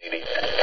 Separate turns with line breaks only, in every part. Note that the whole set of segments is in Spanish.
Un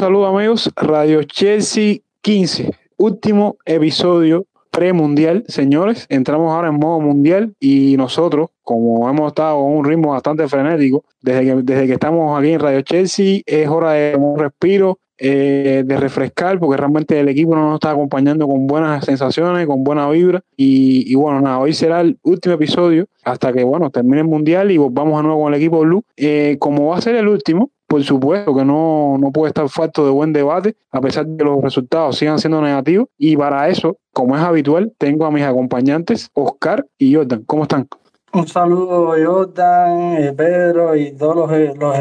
saludo amigos, Radio Chelsea 15, último episodio premundial, señores. Entramos ahora en modo mundial y nosotros, como hemos estado a un ritmo bastante frenético, desde que, desde que estamos aquí en Radio Chelsea, es hora de un respiro, eh, de refrescar, porque realmente el equipo no nos está acompañando con buenas sensaciones, con buena vibra. Y, y, bueno, nada, hoy será el último episodio hasta que, bueno, termine el mundial y volvamos a nuevo con el equipo Blue. Eh, como va a ser el último, por supuesto que no, no puede estar falto de buen debate, a pesar de que los resultados sigan siendo negativos. Y para eso, como es habitual, tengo a mis acompañantes, Oscar y Jordan. ¿Cómo están?
Un saludo, Jordan, eh, Pedro y todos los, eh, los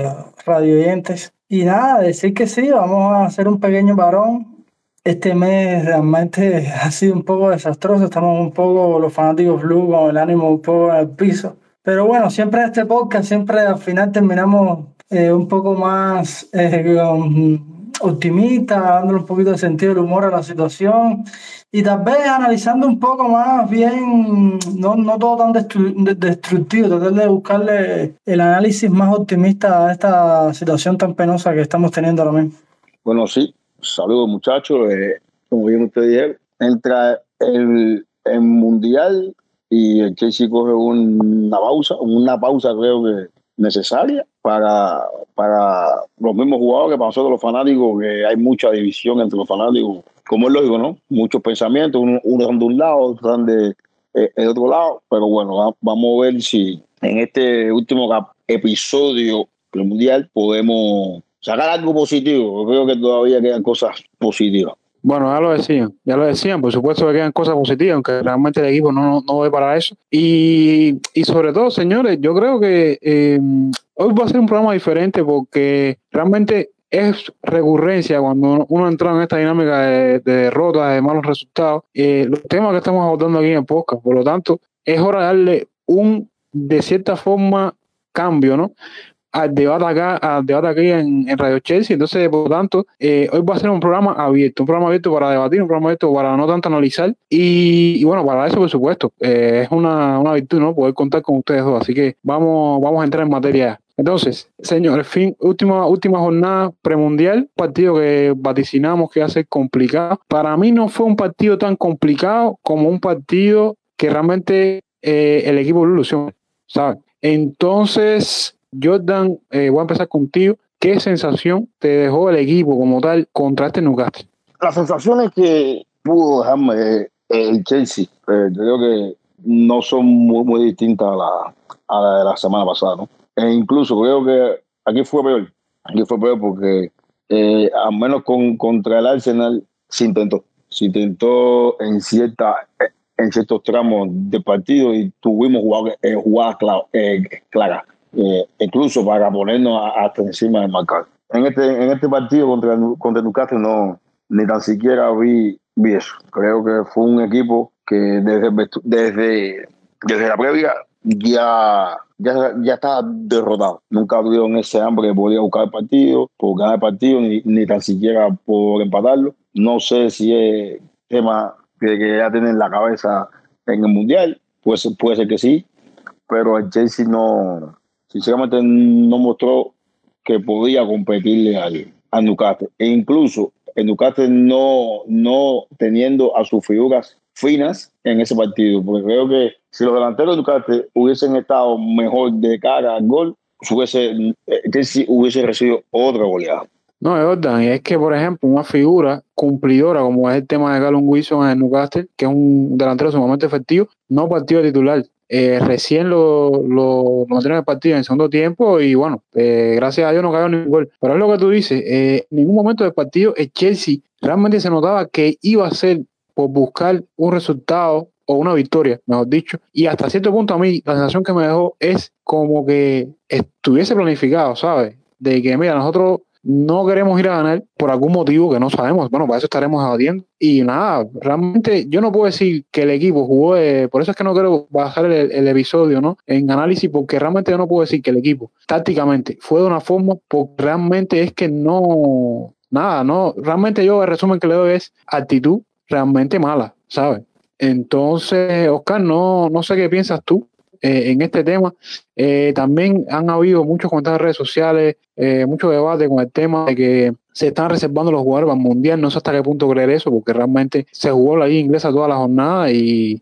radio oyentes. Y nada, decir que sí, vamos a hacer un pequeño varón. Este mes realmente ha sido un poco desastroso, estamos un poco los fanáticos blue con el ánimo un poco el piso. Pero bueno, siempre este podcast, siempre al final terminamos eh, un poco más eh, optimista, dándole un poquito de sentido del humor a la situación y tal vez analizando un poco más bien, no, no todo tan destructivo, tratar de buscarle el análisis más optimista a esta situación tan penosa que estamos teniendo ahora mismo.
Bueno, sí, saludos muchachos, eh, como bien usted entra el, el Mundial y el Chelsea coge una pausa, una pausa creo que necesaria para, para los mismos jugadores, para nosotros los fanáticos, que hay mucha división entre los fanáticos, como es lógico, ¿no? Muchos pensamientos, unos uno de un lado, otros están de, eh, otro lado, pero bueno, vamos a ver si en este último episodio del Mundial podemos sacar algo positivo. creo que todavía quedan cosas positivas.
Bueno, ya lo decían, ya lo decían, por supuesto que quedan cosas positivas, aunque realmente el equipo no, no ve para eso. Y, y sobre todo, señores, yo creo que eh, hoy va a ser un programa diferente porque realmente es recurrencia cuando uno entra en esta dinámica de, de derrotas, de malos resultados, eh, los temas que estamos abordando aquí en el. Por lo tanto, es hora de darle un, de cierta forma, cambio, ¿no? Al debate acá, al debate aquí en, Radio Chelsea. Entonces, por lo tanto, eh, hoy va a ser un programa abierto, un programa abierto para debatir, un programa abierto para no tanto analizar. Y, bueno, para eso, por supuesto, eh, es una, una, virtud, ¿no? Poder contar con ustedes dos. Así que vamos, vamos a entrar en materia. Entonces, señores, fin, última, última jornada premundial, partido que vaticinamos que hace complicado. Para mí no fue un partido tan complicado como un partido que realmente eh, el equipo ilusión, ¿sabes? Entonces, Jordan, eh, voy a empezar contigo. ¿Qué sensación te dejó el equipo como tal contra este Newcastle?
Las sensaciones que pudo dejarme eh, el Chelsea, eh, creo que no son muy, muy distintas a la, a la de la semana pasada, ¿no? E incluso creo que aquí fue peor. Aquí fue peor porque, eh, al menos con, contra el Arsenal, se intentó. Se intentó en, cierta, en ciertos tramos de partido y tuvimos jugadas, jugadas claras eh, incluso para ponernos hasta encima del marcador. En este, en este partido contra, contra Newcastle no, ni tan siquiera vi, vi eso. Creo que fue un equipo que desde, desde, desde la previa ya, ya, ya estaba derrotado. Nunca tuvieron ese hambre que podía buscar el partido, por ganar partido, ni, ni tan siquiera por empatarlo. No sé si es tema que, que ya tienen en la cabeza en el Mundial, pues puede ser que sí, pero el Chelsea no, sinceramente no mostró que podía competirle al, a Newcastle. E incluso el Newcastle no, no teniendo a sus figuras finas en ese partido, porque creo que si los delanteros de Newcastle hubiesen estado mejor de cara al gol, hubiese, eh, hubiese recibido otra goleada.
No, es que, por ejemplo, una figura cumplidora como es el tema de Gallon Wilson en Newcastle, que es un delantero sumamente efectivo, no partido titular. Eh, recién lo, lo, lo en el partido en el segundo tiempo y bueno, eh, gracias a Dios no cayó ningún gol. Pero es lo que tú dices, eh, en ningún momento del partido el Chelsea realmente se notaba que iba a ser por buscar un resultado o una victoria, mejor dicho. Y hasta cierto punto a mí la sensación que me dejó es como que estuviese planificado, ¿sabes? De que, mira, nosotros no queremos ir a ganar por algún motivo que no sabemos. Bueno, para eso estaremos debatiendo. Y nada, realmente yo no puedo decir que el equipo jugó, por eso es que no quiero bajar el, episodio ¿no? en análisis, porque realmente yo no puedo decir que el equipo tácticamente fue de una forma, porque realmente es que no, nada, no, realmente yo el resumen que le doy es actitud realmente mala, ¿sabes? Entonces, Oscar, no, no sé qué piensas tú eh, en este tema. Eh, también han habido muchos comentarios en redes sociales, eh, mucho debate con el tema de que se están reservando los jugadores para mundial. No sé hasta qué punto creer eso, porque realmente se jugó la liga inglesa toda la jornada y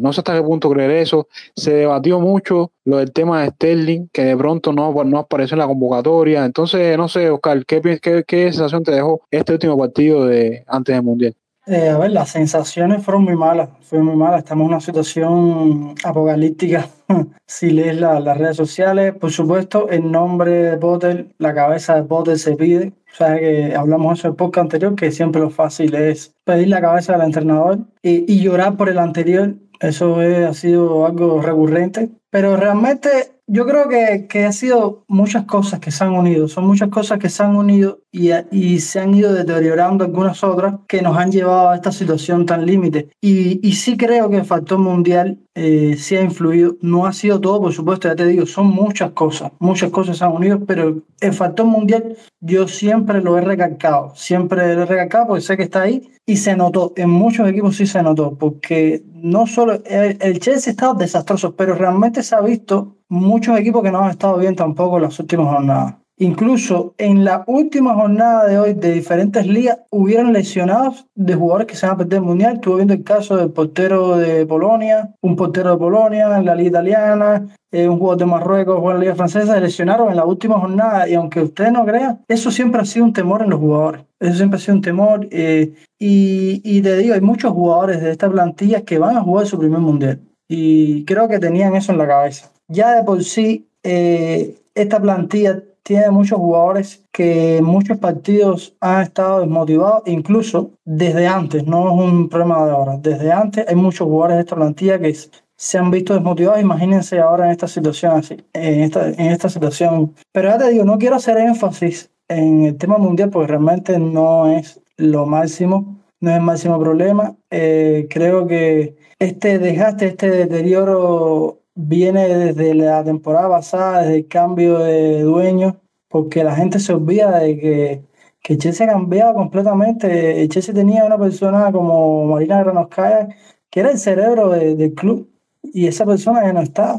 no sé hasta qué punto creer eso. Se debatió mucho lo del tema de Sterling, que de pronto no, no apareció en la convocatoria. Entonces, no sé, Oscar, ¿qué, qué, qué sensación te dejó este último partido de antes del mundial?
Eh, a ver, las sensaciones fueron muy malas, fue muy malas. Estamos en una situación apocalíptica. si lees las redes sociales, por supuesto, el nombre de Potter, la cabeza de Potter se pide. O sea, que hablamos eso en el podcast anterior, que siempre lo fácil es pedir la cabeza del entrenador y, y llorar por el anterior. Eso ha sido algo recurrente. Pero realmente yo creo que, que ha sido muchas cosas que se han unido, son muchas cosas que se han unido y, y se han ido deteriorando algunas otras que nos han llevado a esta situación tan límite. Y, y sí creo que el factor mundial eh, sí ha influido. No ha sido todo, por supuesto, ya te digo, son muchas cosas, muchas cosas se han unido, pero el factor mundial yo siempre lo he recalcado, siempre lo he recalcado porque sé que está ahí y se notó, en muchos equipos sí se notó, porque no solo el, el Chelsea estado desastroso, pero realmente se ha visto muchos equipos que no han estado bien tampoco en las últimas jornadas. Incluso en la última jornada de hoy de diferentes ligas hubieron lesionados de jugadores que se van a perder el mundial. Estuve viendo el caso del portero de Polonia, un portero de Polonia en la liga italiana, eh, un jugador de Marruecos en la liga francesa, se lesionaron en la última jornada. Y aunque usted no crea, eso siempre ha sido un temor en los jugadores. Eso siempre ha sido un temor. Eh, y, y te digo, hay muchos jugadores de esta plantilla que van a jugar su primer mundial. Y creo que tenían eso en la cabeza. Ya de por sí, eh, esta plantilla tiene muchos jugadores que muchos partidos han estado desmotivados, incluso desde antes, no es un problema de ahora, desde antes hay muchos jugadores de esta plantilla que se han visto desmotivados, imagínense ahora en esta situación así, en esta, en esta situación. Pero ya te digo, no quiero hacer énfasis en el tema mundial porque realmente no es lo máximo, no es el máximo problema. Eh, creo que este desgaste, este deterioro viene desde la temporada pasada, desde el cambio de dueño, porque la gente se olvida de que, que Chelsea ha cambiado completamente. Chelsea tenía una persona como Marina Granovskaya, que era el cerebro del club, y esa persona ya no está.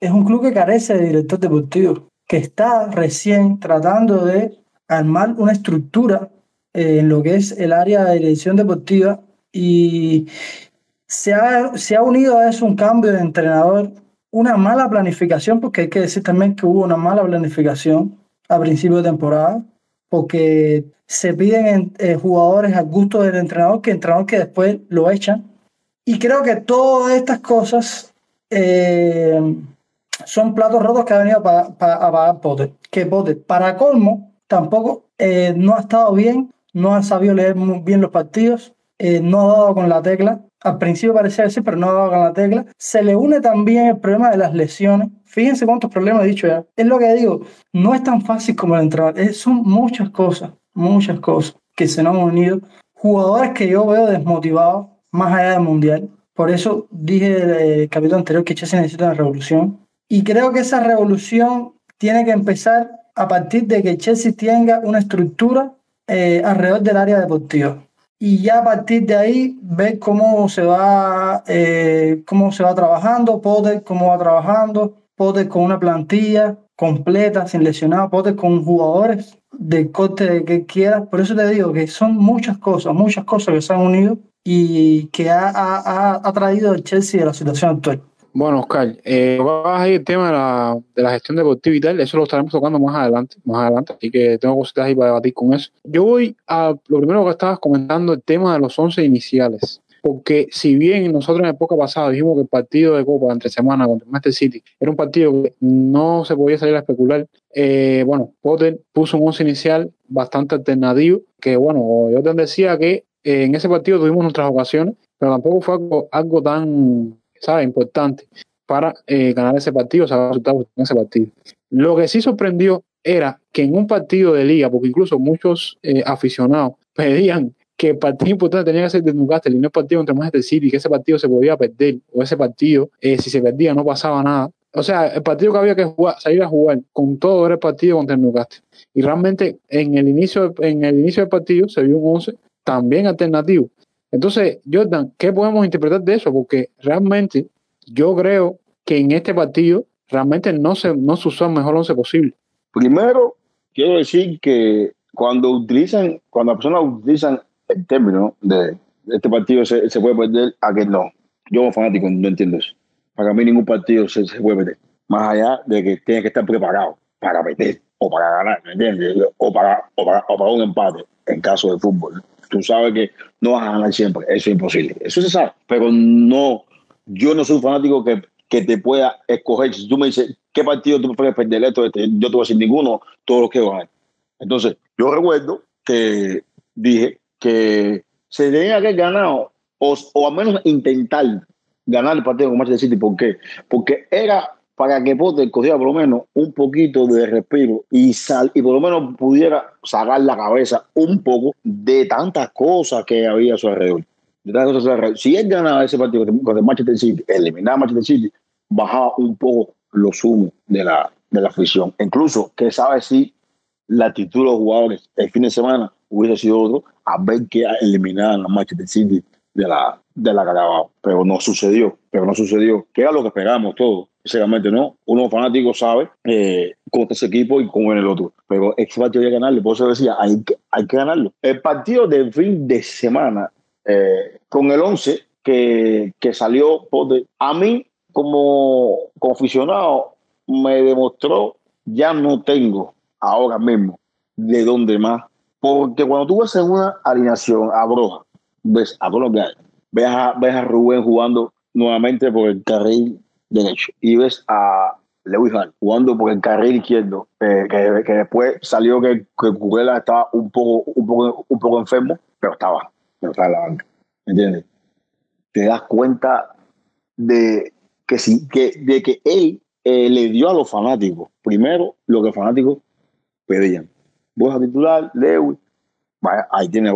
Es un club que carece de director deportivo, que está recién tratando de armar una estructura en lo que es el área de dirección deportiva y se ha, se ha unido a eso un cambio de entrenador una mala planificación, porque hay que decir también que hubo una mala planificación a principio de temporada, porque se piden eh, jugadores al gusto del entrenador, que que después lo echan. Y creo que todas estas cosas eh, son platos rotos que ha venido a pagar Potter. Que Potter, para colmo, tampoco eh, no ha estado bien, no ha sabido leer muy bien los partidos, no ha dado con la tecla al principio parecía decir, pero no dado con la tecla. Se le une también el problema de las lesiones. Fíjense cuántos problemas he dicho ya. Es lo que digo, no es tan fácil como el entrar. son muchas cosas, muchas cosas que se nos han unido. Jugadores que yo veo desmotivados más allá del mundial. Por eso dije en el capítulo anterior que Chelsea necesita una revolución. Y creo que esa revolución tiene que empezar a partir de que Chelsea tenga una estructura eh, alrededor del área deportiva y ya a partir de ahí ver cómo se va, eh, cómo se va trabajando, Potter cómo va trabajando, Potter con una plantilla completa, sin lesionados, Potter con jugadores del corte que quiera. Por eso te digo que son muchas cosas, muchas cosas que se han unido y que ha, ha, ha traído el Chelsea a la situación actual.
Bueno, Oscar, eh, vas a ir el tema de la, gestión deportiva y tal, eso lo estaremos tocando más adelante, más adelante, así que tengo cositas ahí para debatir con eso. Yo voy a lo primero que estabas comentando, el tema de los 11 iniciales, porque si bien nosotros en la época pasada dijimos que el partido de Copa entre semana contra Manchester City era un partido que no se podía salir a especular, eh, bueno, Potter puso un 11 inicial bastante alternativo, que bueno, yo te decía que eh, en ese partido tuvimos nuestras ocasiones, pero tampoco fue algo tan ¿sabes? Importante para eh, ganar ese partido, sea, resultados en ese partido. Lo que sí sorprendió era que en un partido de liga, porque incluso muchos eh, aficionados pedían que el partido importante tenía que ser de Newcastle y no el partido contra Manchester City, que ese partido se podía perder, o ese partido, eh, si se perdía, no pasaba nada. O sea, el partido que había que jugar, salir a jugar con todo era el partido contra el Newcastle. Y realmente en el inicio, en el inicio del partido se vio un 11 también alternativo. Entonces, Jordan, ¿qué podemos interpretar de eso? Porque realmente yo creo que en este partido realmente no se, no se usó el mejor 11 posible.
Primero, quiero decir que cuando utilizan, cuando las personas utilizan el término de este partido se, se puede perder, a que no. Yo como fanático no entiendo eso. Para mí ningún partido se, se puede perder. Más allá de que tiene que estar preparado para perder o para ganar, ¿me entiendes? O para, o para, o para un empate en caso de fútbol. Tú sabes que no vas a ganar siempre, eso es imposible. Eso se sabe, pero no, yo no soy un fanático que, que te pueda escoger. Si tú me dices, ¿qué partido tú prefieres perder esto? Este? Yo te voy a decir ninguno, todos los que van. Entonces, yo recuerdo que dije que se tenía que ganar o, o al menos intentar ganar el partido con Manchester City. ¿Por qué? Porque era para que Potter cogiera por lo menos un poquito de respiro y sal y por lo menos pudiera sacar la cabeza un poco de tantas cosas que había a su alrededor. De tantas cosas. Si él ganaba ese partido con el Manchester City, eliminaba Manchester City, bajaba un poco los humos de la, de la afición. Incluso, que sabe si la actitud de los jugadores el fin de semana hubiese sido otro, a ver que eliminaban a Manchester City de la, de la Carabao. Pero no sucedió, pero no sucedió, que era lo que esperábamos todos. Sinceramente, no. Uno fanático sabe eh, con ese equipo y con el otro. Pero ese partido hay que ganarlo. Por eso decía, hay que, hay que ganarlo. El partido de fin de semana, eh, con el 11 que, que salió, a mí, como, como aficionado, me demostró, ya no tengo ahora mismo de dónde más. Porque cuando tú ves en una alineación a Broja, ves a Colombia, ves a, ves a Rubén jugando nuevamente por el carril derecho y ves a Lewis Hall jugando por el carril izquierdo, eh, que, que, después salió que, que Curela estaba un poco, un, poco, un poco enfermo, pero estaba, pero estaba en la banca. ¿Entiendes? Te das cuenta de que, sí, que, de que él eh, le dio a los fanáticos, primero lo que los fanáticos pedían. Voy a titular, Lewis, ahí tiene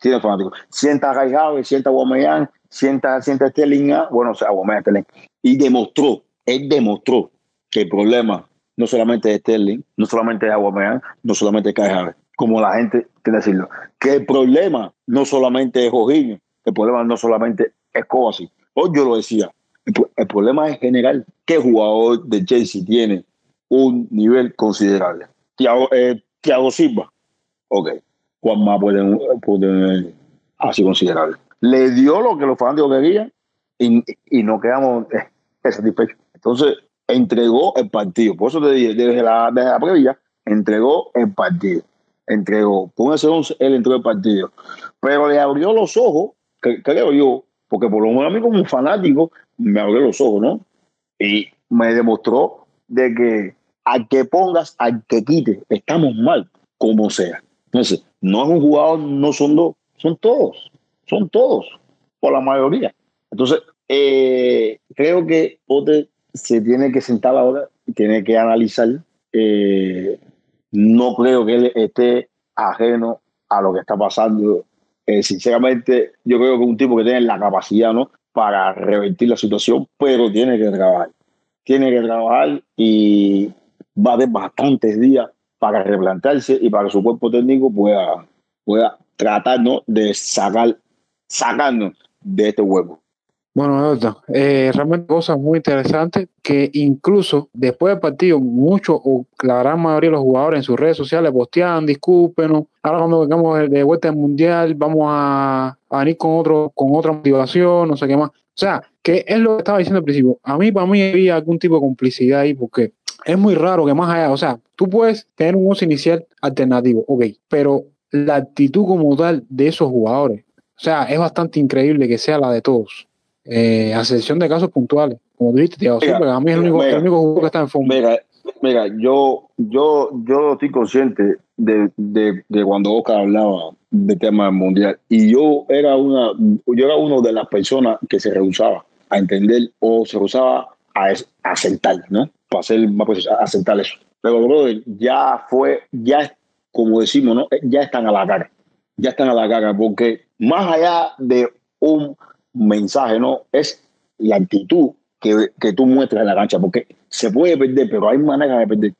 tiene fanático. Sienta a Javi, sienta a Guamayán, sienta, sienta a Sterling, bueno, o sea, Guamayán, Sterling. Y demostró, él demostró que el problema no solamente es Sterling, no solamente es Aguameán, no solamente es Kai como la gente quiere decirlo. Que el problema no solamente es Jorginho, el problema no solamente es Kovacic. Hoy yo lo decía, el, problema es general. ¿Qué jugador de Chelsea tiene un nivel considerable? Thiago, eh, Thiago Silva. Ok. Juan más puede, puede así considerable. Le dio lo que los fanáticos querían y, y no quedamos eh, satisfechos. Entonces, entregó el partido. Por eso te dije, desde la, desde la previa, entregó el partido. Entregó. Con ese 11, él entregó el partido. Pero le abrió los ojos, creo yo, porque por lo menos a mí como fanático me abrió los ojos, ¿no? Y me demostró de que al que pongas, al que quite, estamos mal, como sea. Entonces, no es un jugador, no son dos, son todos, son todos, por la mayoría. Entonces, eh, creo que Potter se tiene que sentar ahora y tiene que analizar. Eh, no creo que él esté ajeno a lo que está pasando. Eh, sinceramente, yo creo que es un tipo que tiene la capacidad ¿no? para revertir la situación, pero tiene que trabajar. Tiene que trabajar y va a bastantes días para replantarse y para que su cuerpo técnico pueda, pueda tratar ¿no? de sacar, sacarnos de este hueco.
Bueno, eh, realmente cosas muy interesantes que incluso después del partido, muchos o la gran mayoría de los jugadores en sus redes sociales posteaban, discúlpenos, ahora cuando vengamos de vuelta al mundial vamos a, a, venir con otro, con otra motivación, no sé qué más. O sea, que es lo que estaba diciendo al principio. A mí, para mí, había algún tipo de complicidad ahí, porque es muy raro que más allá, o sea, tú puedes tener un uso inicial alternativo, ok, pero la actitud como tal de esos jugadores, o sea, es bastante increíble que sea la de todos eh, a excepción de casos puntuales, como dijiste, Thiago Silva, a mí es el único, mira, el único jugador que está en fondo.
Mira, mira, yo, yo, yo estoy consciente de, de, de cuando Oscar hablaba del tema mundial y yo era una, yo era uno de las personas que se rehusaba a entender o se rehusaba a, a aceptar, ¿no? Para hacer más pues, a aceptar eso. pero brother, ya fue, ya como decimos, ¿no? Ya están a la cara, ya están a la cara, porque más allá de un mensaje, ¿no? Es la actitud que, que tú muestras en la cancha, porque se puede perder, pero hay maneras de perder.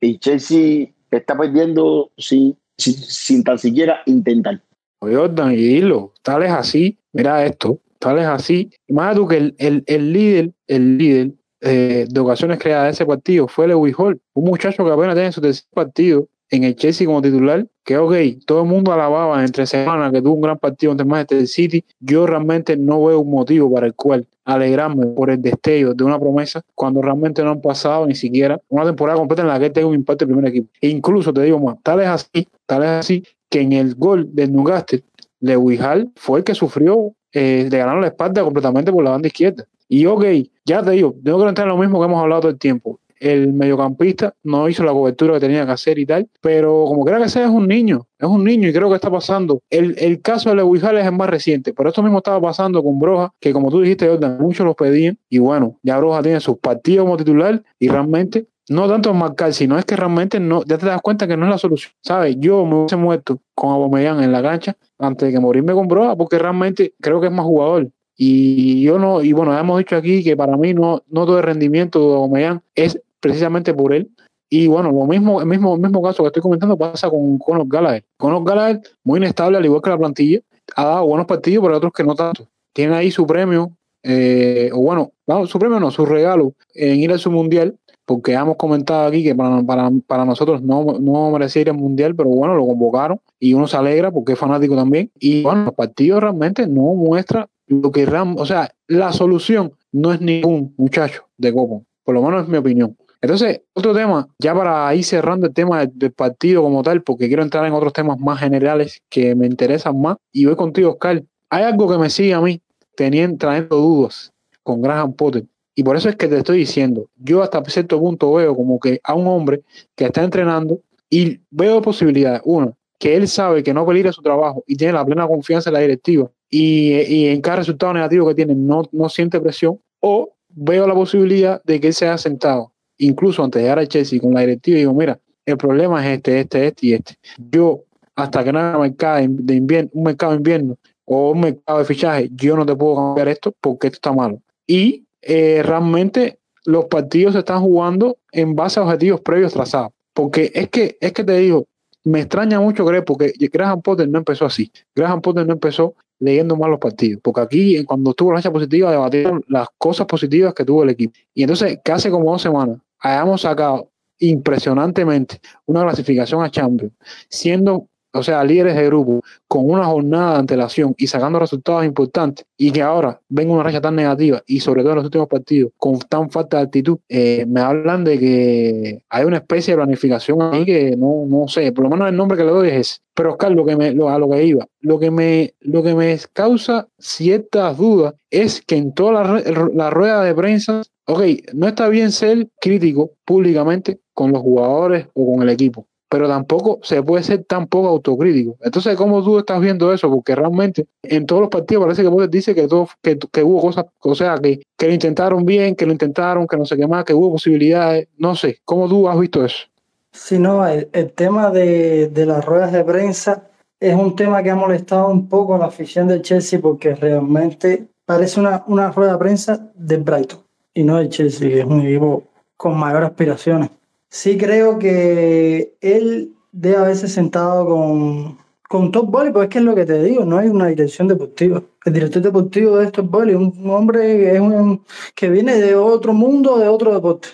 Y Chelsea está perdiendo sin, sin, tan siquiera intentar.
Jordan, y dilo, tal es así, mira esto, tal es así. Imagínate tú que el, el, el líder, el líder eh, de ocasiones creadas de ese partido fue Lewis Hall, un muchacho que apenas tiene su tercer partido en el Chelsea como titular, que ok, todo el mundo alababa entre semanas que tuvo un gran partido ante Manchester City, yo realmente no veo un motivo para el cual alegrarme por el destello de una promesa cuando realmente no han pasado ni siquiera una temporada completa en la que tenga un impacto el primer equipo. E incluso te digo más, tal es así, tal es así que en el gol del Newcastle, Lewis Hall fue el que sufrió eh, de ganar la espalda completamente por la banda izquierda. Y ok, ya te digo, tengo que entrar en lo mismo que hemos hablado todo el tiempo el mediocampista no hizo la cobertura que tenía que hacer y tal, pero como quiera que sea, es un niño, es un niño y creo que está pasando. El, el caso de Lewis Hall es más reciente, pero esto mismo estaba pasando con Broja, que como tú dijiste, Jordan, muchos los pedían y bueno, ya Broja tiene sus partidos como titular y realmente no tanto marcar, sino es que realmente no, ya te das cuenta que no es la solución. ¿Sabes? Yo me hubiese muerto con Abomellán en la cancha antes de que morirme con Broja, porque realmente creo que es más jugador. Y yo no, y bueno, hemos dicho aquí que para mí no, no todo el rendimiento de Abomellán es precisamente por él. Y bueno, lo mismo, el mismo, el mismo caso que estoy comentando pasa con Conor Gallagher. Conor Gallagher, muy inestable, al igual que la plantilla, ha dado buenos partidos, pero otros que no tanto. Tiene ahí su premio, eh, o bueno, no, su premio no, su regalo en ir al su mundial, porque hemos comentado aquí que para, para, para nosotros no, no merecía ir al mundial, pero bueno, lo convocaron y uno se alegra porque es fanático también. Y bueno, los partidos realmente no muestra lo que, o sea, la solución no es ningún muchacho de Copa, por lo menos es mi opinión. Entonces, otro tema, ya para ir cerrando el tema del, partido como tal, porque quiero entrar en otros temas más generales que me interesan más, y voy contigo, Oscar. Hay algo que me sigue a mí teniendo, trayendo dudas con Graham Potter. Y por eso es que te estoy diciendo, yo hasta cierto punto veo como que a un hombre que está entrenando y veo posibilidades. Uno, que él sabe que no peligra su trabajo y tiene la plena confianza en la directiva y, y en cada resultado negativo que tiene no, no siente presión. O veo la posibilidad de que él se haya sentado incluso antes de llegar a Chelsea con la directiva, digo, mira, el problema es este, este, este y este. Yo, hasta que no haya mercado de invierno, un mercado de invierno o un mercado de fichaje, yo no te puedo cambiar esto porque esto está malo. Y eh, realmente los partidos se están jugando en base a objetivos previos trazados. Porque es que, es que te digo, me extraña mucho creer, porque Graham Potter no empezó así. Graham Potter no empezó leyendo mal los partidos, porque aquí cuando estuvo la fecha positiva debatieron las cosas positivas que tuvo el equipo. Y entonces, casi como dos semanas, hayamos sacado impresionantemente una clasificación a Champions, siendo, o sea, líderes de grupo, con una jornada de antelación y sacando resultados importantes, y que ahora venga una racha tan negativa y sobre todo en los últimos partidos con tan falta de actitud, eh, me hablan de que hay una especie de planificación ahí que no, no sé, por lo menos el nombre que le doy es ese. Pero Oscar, lo que me, lo, a lo que iba, lo que me, lo que me causa ciertas dudas es que en toda la, la rueda de prensa ok, no está bien ser crítico públicamente con los jugadores o con el equipo, pero tampoco se puede ser tan poco autocrítico. Entonces, ¿cómo tú estás viendo eso? Porque realmente en todos los partidos parece que vos dice que, todo, que, que, hubo cosas, o sea, que, que lo intentaron bien, que lo intentaron, que no sé qué más, que hubo posibilidades, no sé, ¿cómo tú has visto eso?
Sí, no, el, tema de, de las ruedas de prensa es un tema que ha molestado un poco a la afición del Chelsea porque realmente parece una, una rueda de prensa de Brighton y no el Chelsea, es un equipo con mayores aspiraciones. Sí creo que él debe haberse sentado con, con Top Volley, porque es que es lo que te digo, no hay una dirección deportiva. El director deportivo de Top Volley es un hombre que, es un, que viene de otro mundo, de otro deporte.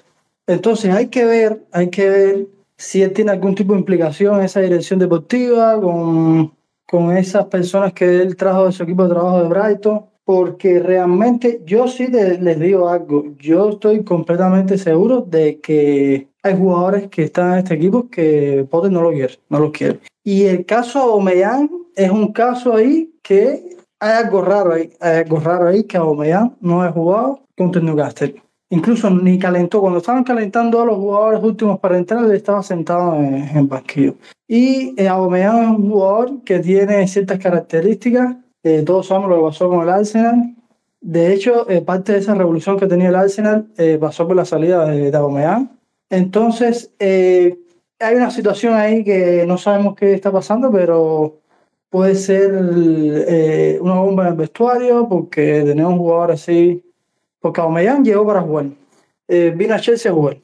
Entonces hay que ver, hay que ver si él tiene algún tipo de implicación en esa dirección deportiva, con, con esas personas que él trajo de su equipo de trabajo de Brighton porque realmente yo sí les digo algo, yo estoy completamente seguro de que hay jugadores que están en este equipo que Potter no lo quiere, no lo quiere. Y el caso Omeyan es un caso ahí que hay algo raro ahí, hay algo raro ahí que Omeyan no ha jugado contra Newcastle. Incluso ni calentó, cuando estaban calentando a los jugadores últimos para entrar, él estaba sentado en, en banquillo. Y eh, Aubameyang es un jugador que tiene ciertas características eh, todos sabemos lo que pasó con el Arsenal. De hecho, eh, parte de esa revolución que tenía el Arsenal eh, pasó por la salida de, Aubameyang. Entonces, eh, hay una situación ahí que no sabemos qué está pasando, pero puede ser eh, una bomba en el vestuario, porque tenemos un jugador así. Porque Aubameyang llegó para jugar. Eh, vino a Chelsea a jugar,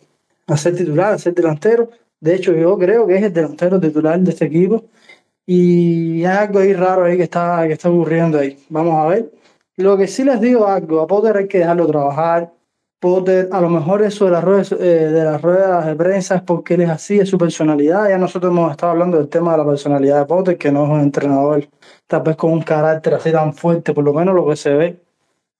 a ser titular, a ser delantero. De hecho, yo creo que es el delantero titular de este equipo. Y hay algo ahí raro ahí que está, que está ocurriendo ahí. Vamos a ver. Lo que sí les digo algo, a Potter hay que dejarlo trabajar. Potter, a lo mejor eso de las ruedas, eh, de las ruedas de prensa es porque él es así, es su personalidad. Ya nosotros hemos estado hablando del tema de la personalidad de Potter, que no es un entrenador tal vez con un carácter así tan fuerte, por lo menos lo que se ve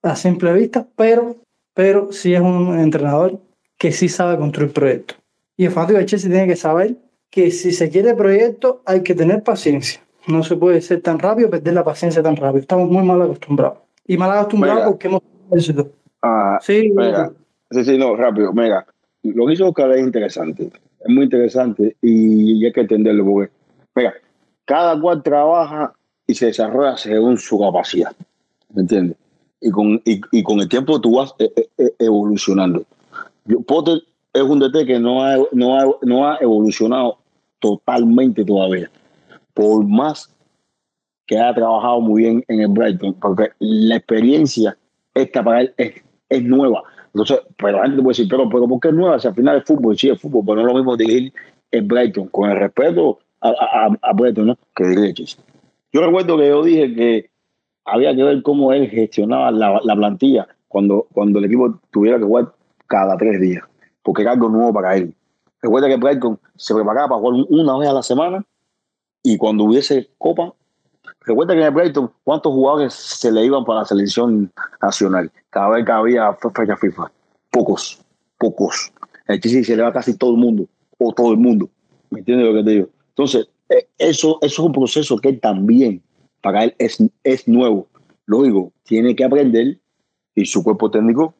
a simple vista, pero, pero sí es un entrenador que sí sabe construir proyectos. Y el fanático de Chelsea tiene que saber que si se quiere proyecto hay que tener paciencia. No se puede ser tan rápido, perder la paciencia tan rápido. Estamos muy mal acostumbrados. Y mal acostumbrados porque hemos éxito.
Ah, sí, mega. sí, sí, no, rápido, mega. Lo que hizo Oscar es interesante, es muy interesante y hay que entenderlo porque, mira, cada cual trabaja y se desarrolla según su capacidad, ¿me entiendes? Y con, y, y con el tiempo tú vas eh, eh, eh, evolucionando. Yo, Potter es un DT que no ha, no, ha, no ha evolucionado totalmente todavía. Por más que ha trabajado muy bien en el Brighton, porque la experiencia esta para él es, nueva. Entonces, pero la gente puede decir, pero, pero ¿por qué es nueva? Si al final es fútbol, sí es fútbol, pero no es lo mismo dirigir el Brighton, con el respeto a, a, a Brighton, ¿no? Que dirigir Yo recuerdo que yo dije que había que ver cómo él gestionaba la, la plantilla cuando, cuando el equipo tuviera que jugar cada tres días, porque era algo nuevo para él. Recuerda que Brighton se preparaba para jugar una vez a la semana y cuando hubiese Copa, recuerda que en el Brighton, ¿cuántos jugadores se le iban para la selección nacional? Cada vez que había fecha FIFA. Pocos, pocos. El Chelsea se le va casi todo el mundo, o todo el mundo. ¿Me entiendes lo que te digo? Entonces, eso, eso es un proceso que también para él es, es nuevo. Lo digo, tiene que aprender y su cuerpo técnico,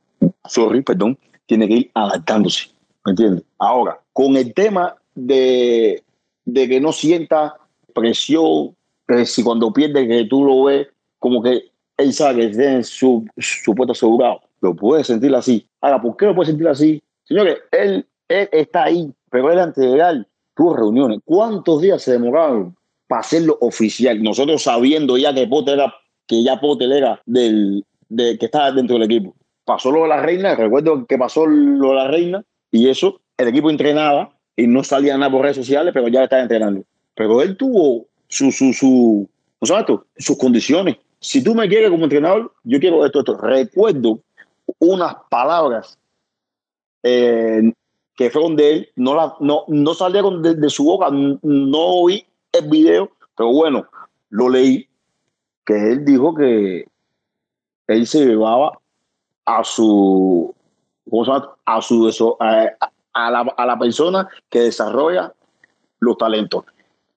sorry, perdón, tiene que ir adaptándose. ¿Me? Ahora, con el tema de, de que no sienta presión, que si cuando pierde que tú lo ves, como que él sabe que tiene su, su puesto asegurado, lo puede sentir así. Ahora, ¿por qué lo puede sentir así? Señores, él, él está ahí, pero él antes de llegar tuvo reuniones. ¿Cuántos días se demoraron para hacerlo oficial? Nosotros sabiendo ya que Potter era, que ya Potter era del, de, que estaba dentro del equipo. Pasó lo de la reina, recuerdo que pasó lo de la reina, y eso, el equipo entrenaba y no salía nada por redes sociales, pero ya estaba entrenando. Pero él tuvo su, su, su, ¿no sus condiciones. Si tú me quieres como entrenador, yo quiero esto, esto. Recuerdo unas palabras eh, que fueron de él, no, la, no, no salieron de, de, su boca, no oí el video, pero bueno, lo leí, que él dijo que él se llevaba a su, a su a, a, la, a la persona que desarrolla los talentos.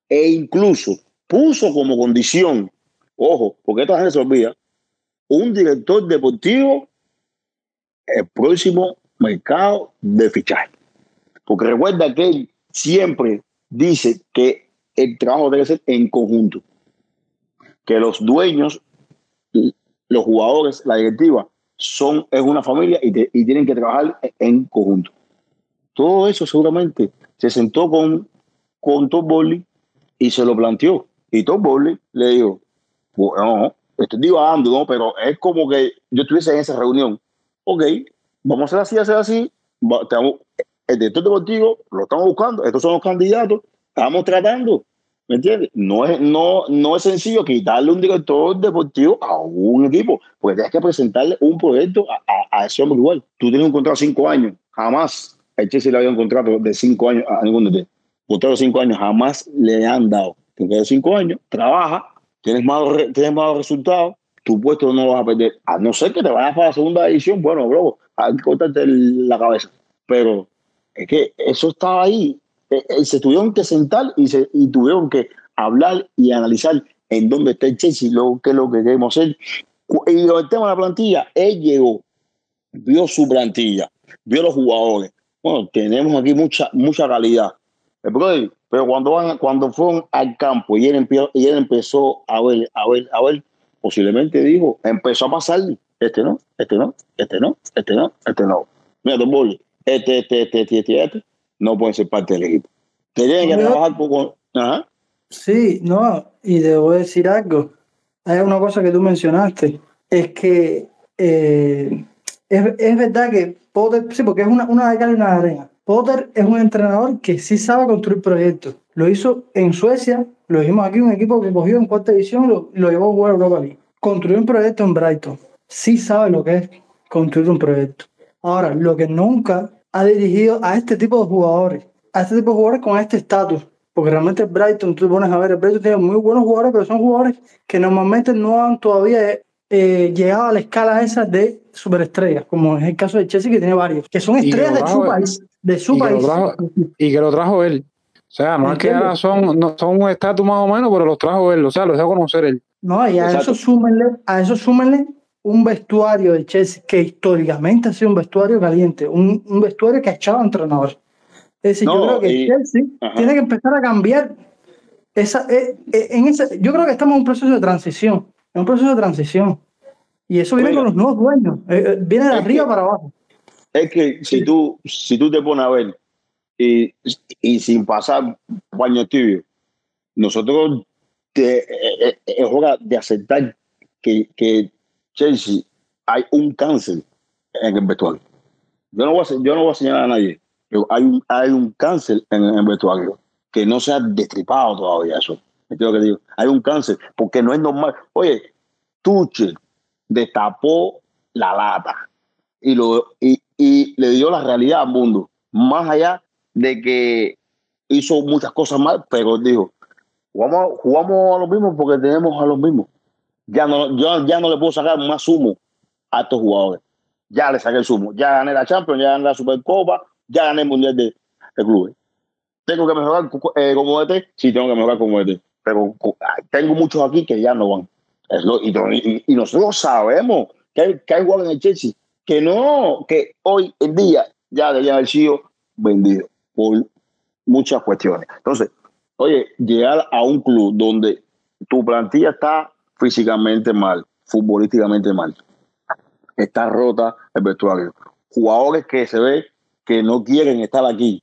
E incluso puso como condición, ojo, porque esta gente se olvida, un director deportivo el próximo mercado de fichaje. Porque recuerda que él siempre dice que el trabajo debe ser en conjunto. Que los dueños, los jugadores, la directiva, son, es una familia y, te, y tienen que trabajar en conjunto. Todo eso seguramente se sentó con, con Tom Bowley y se lo planteó. Y Tom Bowley le dijo, bueno, estoy divagando, ¿no? Pero es como que yo estuviese en esa reunión. Ok, vamos a hacer así, hacer así. El director deportivo lo estamos buscando, estos son los candidatos, estamos tratando. ¿Me entiendes? No es, no, no es sencillo quitarle un director deportivo a un equipo, porque tienes que presentarle un proyecto a, a, ese hombre igual. Tú tienes un contrato de cinco años, jamás el Chelsea le había un contrato de cinco años a ningún DT. Contrato de cinco años jamás le han dado. Contrato de cinco años, trabaja, tienes malos, tienes resultados, tu puesto no lo vas a perder. A no ser que te vayas para la segunda edición, bueno, bro, hay que cortarte la cabeza. Pero es que eso estaba ahí se tuvieron que sentar y, se, y tuvieron que hablar y analizar en dónde está el Chelsea, lo, qué es lo que queremos hacer. Y el tema de la plantilla, él llegó, vio su plantilla, vio los jugadores. Bueno, tenemos aquí mucha, mucha calidad. Pero cuando, van, cuando fueron al campo y él, empezó, y él empezó a ver, a ver, a ver, posiblemente dijo, empezó a pasar, este no, este no, este no, este no, este no. Mira, Boli, este, este, este, este, este, este no pueden ser parte del equipo. Tienen que trabajar con... Ajá.
Sí, no, y debo decir algo. Hay una cosa que tú mencionaste, es que eh, es, es, verdad que Potter, sí, porque es una, una de cal y una de arena. Potter es un entrenador que sí sabe construir proyectos. Lo hizo en Suecia, lo dijimos aquí, un equipo que cogió en cuarta división lo, lo llevó a jugar Europa League. Construyó un proyecto en Brighton. Sí sabe lo que es construir un proyecto. Ahora, lo que nunca ha dirigido a este tipo de jugadores, a este tipo de jugadores con este estatus, porque realmente Brighton, tú pones a ver, el Brighton tiene muy buenos jugadores, pero son jugadores que normalmente no han todavía eh, llegado a la escala esa de superestrellas, como es el caso de Chelsea, que tiene varios, que son estrellas de su país. De su
y
país.
Que trajo, y que lo trajo él. O sea, no es que ahora son, no, son un estatus más o menos, pero los trajo él, o sea, los dejó conocer él.
No, y a
Exacto.
eso súmenle, a eso súmenle un vestuario de Chelsea que históricamente ha sido un vestuario caliente, un, un vestuario que ha echado a entrenadores. Es decir, yo creo que
y-
Chelsea
Ajá.
tiene que empezar a cambiar esa, eh, eh, en ese, yo creo que estamos en un proceso de transición, en un proceso de transición. Y eso viene
Oiga.
con los nuevos dueños, eh, viene de arriba
que-
para abajo.
Es que si tú, si tú te pones a ver y, y sin pasar baño tibio, nosotros te- es hora de aceptar que, que Chelsea hay un cáncer en el vestuario. Yo no voy a, señalar a nadie, pero hay, un- cáncer en el vestuario que no se ha destripado todavía eso. ¿Me entiendes lo que digo? Hay un cáncer, porque no es normal. Oye, Tuchel destapó la lata y le dio la realidad al mundo. Más allá de que hizo muchas cosas mal, pero dijo, jugamos, jugamos a los mismos porque tenemos a los mismos. Ya no, yo ya no le puedo sacar más sumo a estos jugadores. Ya le saqué el sumo. Ya gané la Champions, ya gané la Supercopa, ya gané el Mundial de, de Clubes. ¿Tengo que mejorar eh, como DT? Sí, tengo que mejorar como DT. Pero ah, tengo muchos aquí que ya no van. Lo- y nosotros sabemos que hay, que hay jugadores en el Chelsea que no, que hoy en día ya deberían haber sido vendidos por muchas cuestiones. Entonces, oye, llegar a un club donde tu plantilla está físicamente mal, futbolísticamente mal, está rota el vestuario, jugadores que se ve que no quieren estar aquí,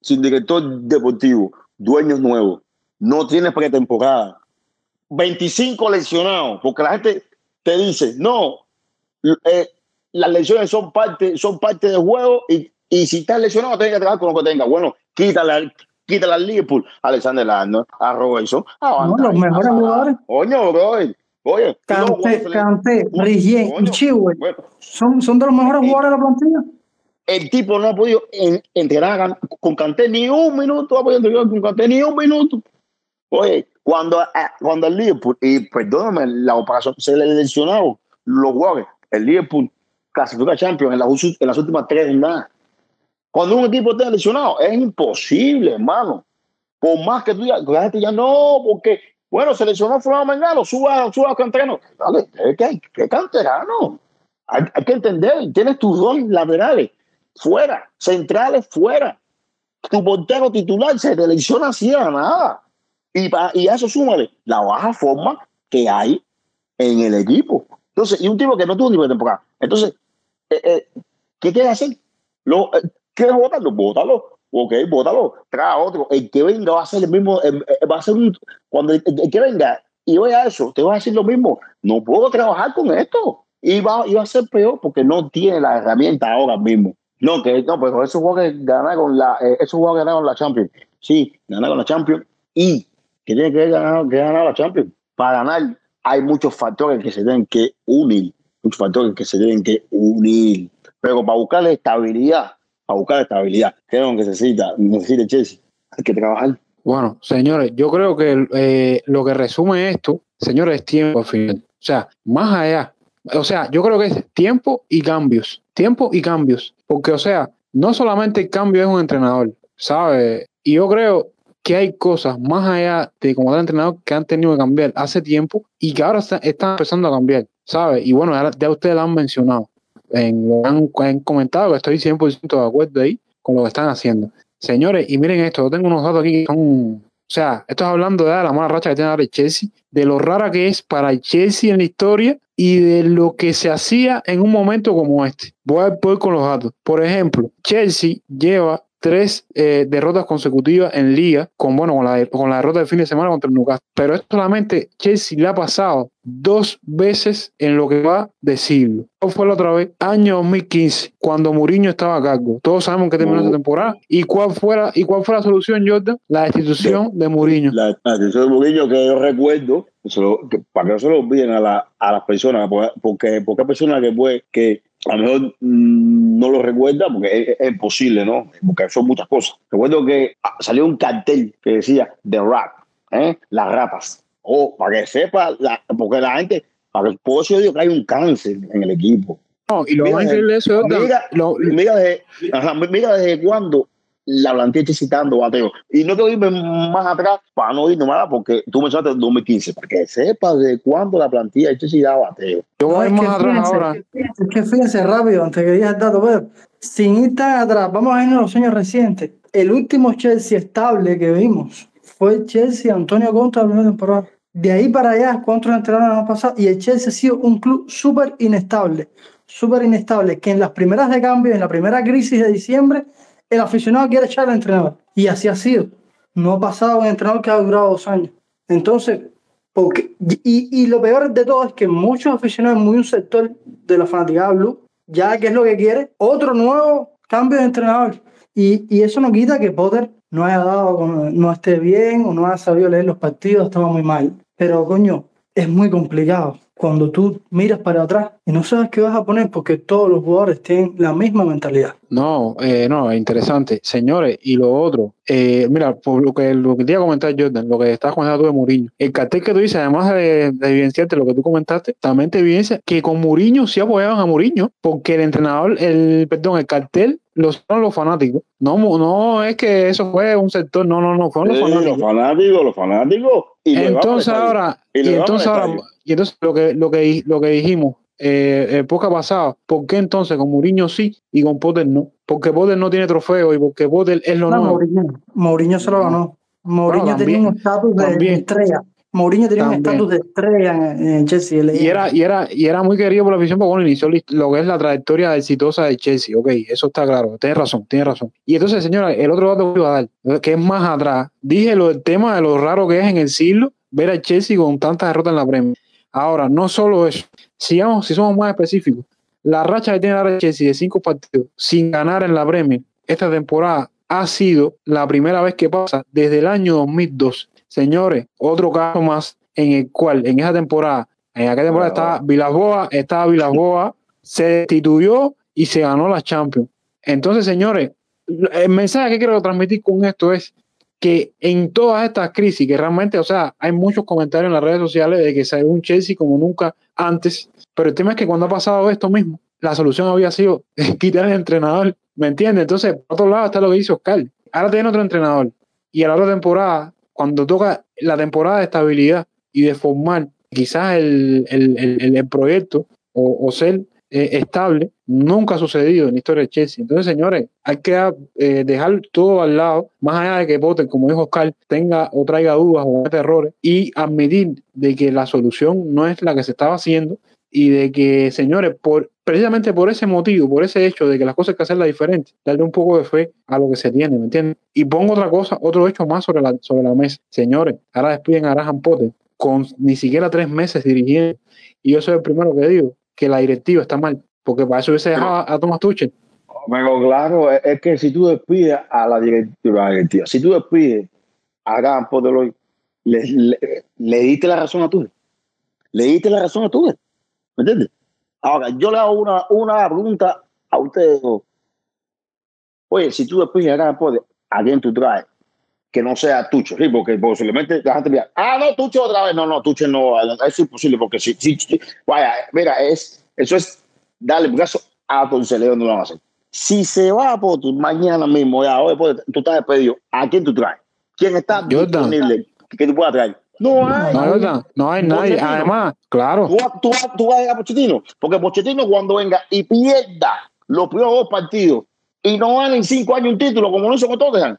sin director deportivo, dueños nuevos, no tienes pretemporada, 25 lesionados, porque la gente te dice, no, eh, las lesiones son parte, son parte del juego y, y si estás lesionado tienes que trabajar con lo que tengas. Bueno, quítale, quítale al Liverpool, a Alexander Arnold, a Robertson, a Van
No, los mejores jugadores.
Coño, bro. Oye, tú no
Canté, Canté, Rigien y
Bueno,
son, son de los mejores
Eh,
jugadores de la plantilla.
el tipo no ha podido en- entrenar con- Canté ni un minuto, ha podido entrenar con Canté ni un minuto. Oye, cuando, ah, cuando el Liverpool, y perdóname, la operación se le lesionaron los jugadores, el Liverpool clasificó a Champions en las, us- en las últimas tres jornadas. Cuando un equipo está lesionado, es imposible, hermano. Por más que tú digas, ya no, porque, bueno, se lesionó Fulano Mengano, suba, suba a canterano. Dale, ¿qué, qué canterano? Hay, que entender, tienes tus dos laterales fuera, centrales fuera. Tu portero titular se te lesiona así a nada. Y, pa- y a eso súmale la baja forma que hay en el equipo. Entonces, y un tipo que no tuvo ni temporada. Entonces, eh, eh, ¿qué quiere hacer? Lo, eh, ¿Quieres votarlo? Bótalo. Ok, bótalo. Trae a otro. El que venga va a ser el mismo. eh, eh, va a ser un. Cuando el, el que venga y vea eso, te va a decir lo mismo. No puedo trabajar con esto. Y va, y va a ser peor porque no tiene la herramienta ahora mismo. No, que no, pues esos jugadores ganaron la, eh, esos jugadores ganaron la Champions. Sí, ganaron la Champions. Y que tiene que ganar, que ganar la Champions. Para ganar hay muchos factores que se tienen que unir. Muchos factores que se tienen que unir. Pero para buscarle estabilidad, para buscar estabilidad, ¿qué es lo que necesita? Necesita el Chelsea. Hay que trabajar.
Bueno, señores, yo creo que eh, lo que resume esto, señores, es tiempo al final. O sea, más allá. O sea, yo creo que es tiempo y cambios. Tiempo y cambios. Porque, o sea, no solamente el cambio es un entrenador, ¿sabes? Y yo creo que hay cosas más allá de como tal entrenador que han tenido que cambiar hace tiempo y que ahora está- están empezando a cambiar, ¿sabes? Y bueno, ya, ya ustedes lo han mencionado. En, lo han, han comentado que estoy 100% de acuerdo ahí con lo que están haciendo. Señores, y miren esto, yo tengo unos datos aquí que son. O sea, esto es hablando de la mala racha que tiene ahora el Chelsea, de lo rara que es para el Chelsea en la historia y de lo que se hacía en un momento como este. Voy a voy con los datos. Por ejemplo, Chelsea lleva tres eh, derrotas consecutivas en liga, con bueno, con la, con la derrota de fin de semana contra el Newcastle. Pero esto solamente Chelsea le ha pasado dos veces en lo que va de siglo. ¿Cuál fue la otra vez? Año 2015, cuando Mourinho estaba a cargo. Todos sabemos que terminó esa temporada. ¿Y cuál fue la, y cuál fue la solución, Jordan? La destitución de Mourinho.
La, la destitución de Mourinho que yo recuerdo, que, para que no se lo olviden a, la, a las personas, porque, porque hay personas que, puede, que a lo mejor mm, no lo recuerda porque es, imposible, ¿no? Porque son muchas cosas. Recuerdo que ah, salió un cartel que decía The Rap, ¿eh? las rapas. O para que sepa, la, porque la gente, para que por eso yo digo que hay un cáncer en el equipo.
No, y lo más increíble eso
mira, mira, desde, ajá, mira desde cuándo la plantilla citando bateo. Y no te voy más atrás para no ir nomás, porque tú mencionaste el 2015, para que sepas de cuándo la plantilla da bateo.
Yo voy más atrás ahora. Es que fíjense rápido, antes que digas el dato, pero sin ir tan atrás, vamos a irnos a los años recientes. El último Chelsea estable que vimos fue el Chelsea Antonio Contra la primera temporada. De ahí para allá, ¿cuántos entrenaron el pasado? Y el Chelsea ha sido un club súper inestable, súper inestable, que en las primeras de cambio, en la primera crisis de diciembre, el aficionado quiere echar al entrenador. Y así ha sido. No ha pasado un entrenador que ha durado dos años. Entonces, porque, y, y lo peor de todo es que muchos aficionados, muy un sector de la fanaticada blue, ya que es lo que quiere, otro nuevo cambio de entrenador. Y, y eso no quita que Potter no haya dado, no esté bien o no haya sabido leer los partidos, estaba muy mal. Pero coño, es muy complicado cuando tú miras para atrás y no sabes qué vas a poner porque todos los jugadores tienen la misma mentalidad.
No, eh, no, es interesante. Señores, y lo otro, eh, mira, por lo que, lo que te iba a comentar Jordan, lo que estás comentando tú de Mourinho, el cartel que tú dices, además de, evidenciarte lo que tú comentaste, también te evidencia que con Mourinho sí apoyaban a Mourinho, porque el entrenador, el, perdón, el cartel los son los fanáticos. No, no es que eso fue un sector, no, no, no, fueron los fanáticos.
Los fanáticos, los fanáticos.
Y entonces ahora, y, entonces ahora, y entonces lo que, lo que, lo que dijimos, eh, época pasada, ¿por qué entonces con Mourinho sí y con Potter no? Porque Potter no tiene trofeo y porque Potter es lo no, nuevo.
Mourinho, Mourinho se lo ganó. Mourinho tenía un estatus de estrella. Mourinho tenía un estatus de estrella en, Chelsea.
Y era, y, era, y era muy querido por la afición porque bueno, inició lo que es la trayectoria exitosa de Chelsea. Ok, eso está claro. Tienes razón, tienes razón. Y entonces, señora, el otro dato que iba a dar, que es más atrás, dije lo del tema de lo raro que es en el siglo ver a Chelsea con tantas derrotas en la Premier. Ahora, no solo eso, sigamos, si somos más específicos, la racha que tiene ahora Chelsea de cinco partidos sin ganar en la Premier esta temporada ha sido la primera vez que pasa desde el año 2002. Señores, otro caso más en el cual en esa temporada, en aquella temporada estaba Vilasboa, estaba Vilasboa, se destituyó y se ganó la Champions. Entonces, señores, el mensaje que quiero transmitir con esto es que en todas estas crisis, que realmente, o sea, hay muchos comentarios en las redes sociales de que se ve un Chelsea como nunca antes, pero el tema es que cuando ha pasado esto mismo, la solución había sido quitar el entrenador, ¿me entiendes? Entonces, por otro lado está lo que dice Oscar, ahora tiene otro entrenador, y a la otra temporada cuando toca la temporada de estabilidad y de formar quizás el, el, el, proyecto o, ser eh, estable, nunca ha sucedido en la historia de Chelsea. Entonces, señores, hay que eh, dejar todo al lado, más allá de que Potter, como dijo Oscar, tenga o traiga dudas o errores y admitir de que la solución no es la que se estaba haciendo y de que, señores, por, precisamente por ese motivo, por ese hecho de que las cosas hay que hacerlas diferentes, darle un poco de fe a lo que se tiene, ¿me entiendes? Y pongo otra cosa, otro hecho más sobre la, sobre la mesa. Señores, ahora despiden a Graham Potter con ni siquiera tres meses dirigiendo. Y yo soy el primero que digo que la directiva está mal, porque para eso hubiese dejado a, Thomas Tuchel.
Pero claro, es que si tú despides a la directiva, si tú despides a Graham Potter hoy, le, le, diste la razón a tú. Le diste la razón a tú. ¿Me entiendes? Ahora, yo le hago una, una pregunta a ustedes Oye, si tú después llegas pues, a quién tú traes que no sea Tucho, ¿sí? porque posiblemente la gente diga, ah, no, Tucho otra vez. No, no, Tucho no, es imposible, porque si, si, vaya, mira, es, eso es darle caso a León no lo van a hacer. Si se va a Potter mañana mismo, ya, oye, pues, tú estás despedido, ¿a quién tú traes? ¿Quién está disponible que tú puedas traer? No hay.
No, no hay nadie. Además, claro.
Tú, tú, tú vas a ir a Pochettino. Porque Pochettino, cuando venga y pierda los primeros dos partidos y no gane en cinco años un título, como lo hizo con Tottenham,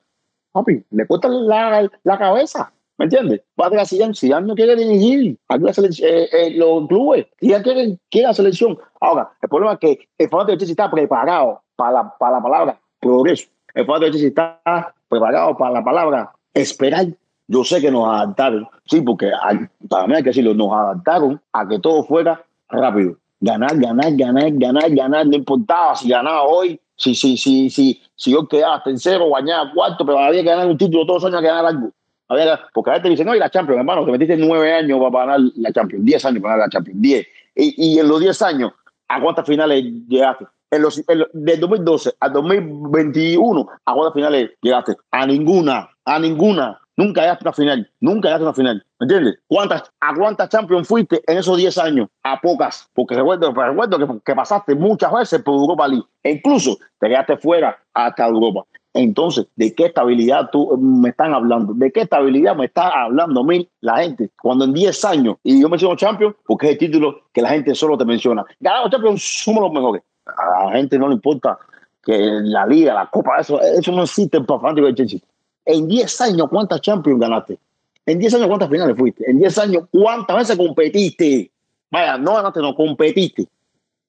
papi, le cuesta la, la cabeza. ¿Me entiendes? Va a si ya no quiere dirigir a eh, eh, los clubes, ya quiere, quiere la selección. Ahora, el problema es que el fanático de Chelsea está preparado para la, para la palabra progreso. El fanático del Chelsea está preparado para la palabra esperar. Yo sé que nos adaptaron, sí, porque hay- para mí hay que decirlo, nos adaptaron a que todo fuera rápido. Ganar, ganar, ganar, ganar, ganar, no importaba si ganaba hoy, si, si, si, si, si yo quedaba tercero o bañaba cuarto, pero había que ganar un título todos los años, ganar algo. Había que- porque a veces dicen, no, y la Champions, hermano, te metiste nueve años para ganar la Champions, diez años para ganar la Champions, diez. Y, y en los diez años, ¿a cuántas finales llegaste? En los, en los- del 2012 al 2021, ¿a cuántas finales llegaste? A ninguna, a ninguna. Nunca llegaste a una final, nunca llegaste a una final. ¿Me entiendes? ¿Cuántas, ¿A cuántas Champions fuiste en esos 10 años? A pocas. Porque recuerdo, recuerdo que, pasaste muchas veces por Europa League. E incluso te quedaste fuera hasta Europa. Entonces, ¿de qué estabilidad tú me están hablando? ¿De qué estabilidad me está hablando mí la gente? Cuando en 10 años, y yo menciono Champions, porque es el título que la gente solo te menciona. Ganamos Champions, somos los mejores. A la gente no le importa que la liga, la copa, eso, eso no existe para fanáticos de Chelsea. En 10 años, ¿cuántas Champions ganaste? En 10 años, ¿cuántas finales fuiste? En 10 años, ¿cuántas veces competiste? Vaya, no ganaste, no competiste.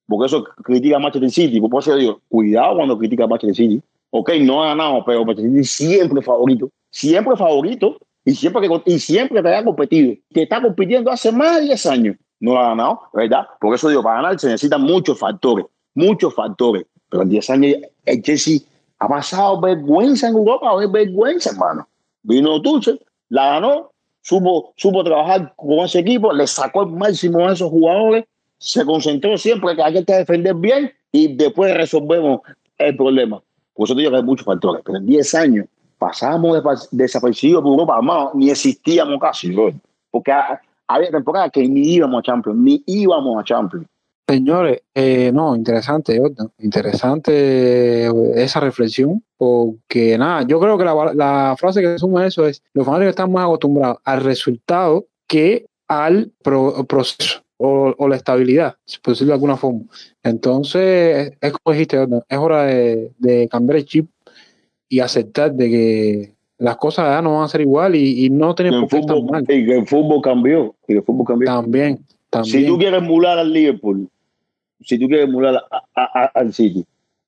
Porque eso critica a Manchester City. Por eso yo digo, cuidado cuando critica a Manchester City. Ok, no ha ganado, pero Manchester City siempre favorito. Siempre favorito. Y siempre, que, y siempre te ha competido. Te está compitiendo hace más de 10 años. No ha ganado, ¿verdad? Por eso digo, para ganar se necesitan muchos factores. Muchos factores. Pero en 10 años el Chelsea ha pasado vergüenza en Europa. Es vergüenza, hermano. Vino Tuchel, la ganó, supo, supo trabajar con ese equipo, le sacó el máximo a esos jugadores, se concentró siempre que hay que defender bien y después resolvemos el problema. Por eso te digo que hay muchos factores, pero en 10 años pasamos desaparecidos por Europa, hermano, ni existíamos casi, porque ha- había temporadas que ni íbamos a Champions, ni íbamos a Champions.
Señores, eh, no, interesante, Jordan, interesante eh, esa reflexión, porque nada, yo creo que la, la frase que resume eso es, los fanáticos están más acostumbrados al resultado que al pro- proceso o, o la estabilidad, por decirlo de alguna forma. Entonces, es como dijiste, Jordan, es hora de, de cambiar el chip y aceptar de que las cosas ya no van a ser igual y, y no
el
por qué estar mal.
y que el fútbol cambió, y el fútbol cambió.
También, también.
Si tú quieres emular al Liverpool, si tú quieres emular a- a- a- al City,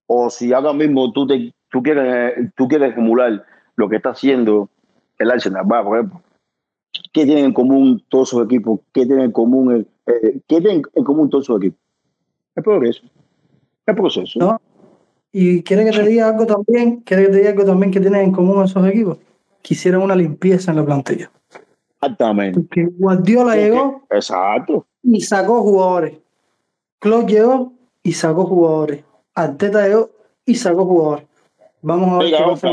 o si ahora mismo tú, te, tú, quieres, tú quieres emular lo que está haciendo el Arsenal, va, por ejemplo, ¿qué tienen en común todos esos equipos? ¿Qué tienen en común, el- eh, ¿qué tienen en común todos esos equipos? El progreso. El proceso.
No. Y quiere que te diga algo también, quiere que te diga algo también que tienen en común esos equipos. Que hicieron una limpieza en la plantilla.
Exactamente.
Porque Guardiola llegó
Exacto.
Y sacó jugadores. Klopp llegó y sacó jugadores. Arteta llegó y sacó jugadores. Vamos a ver
Oiga,
qué pasa.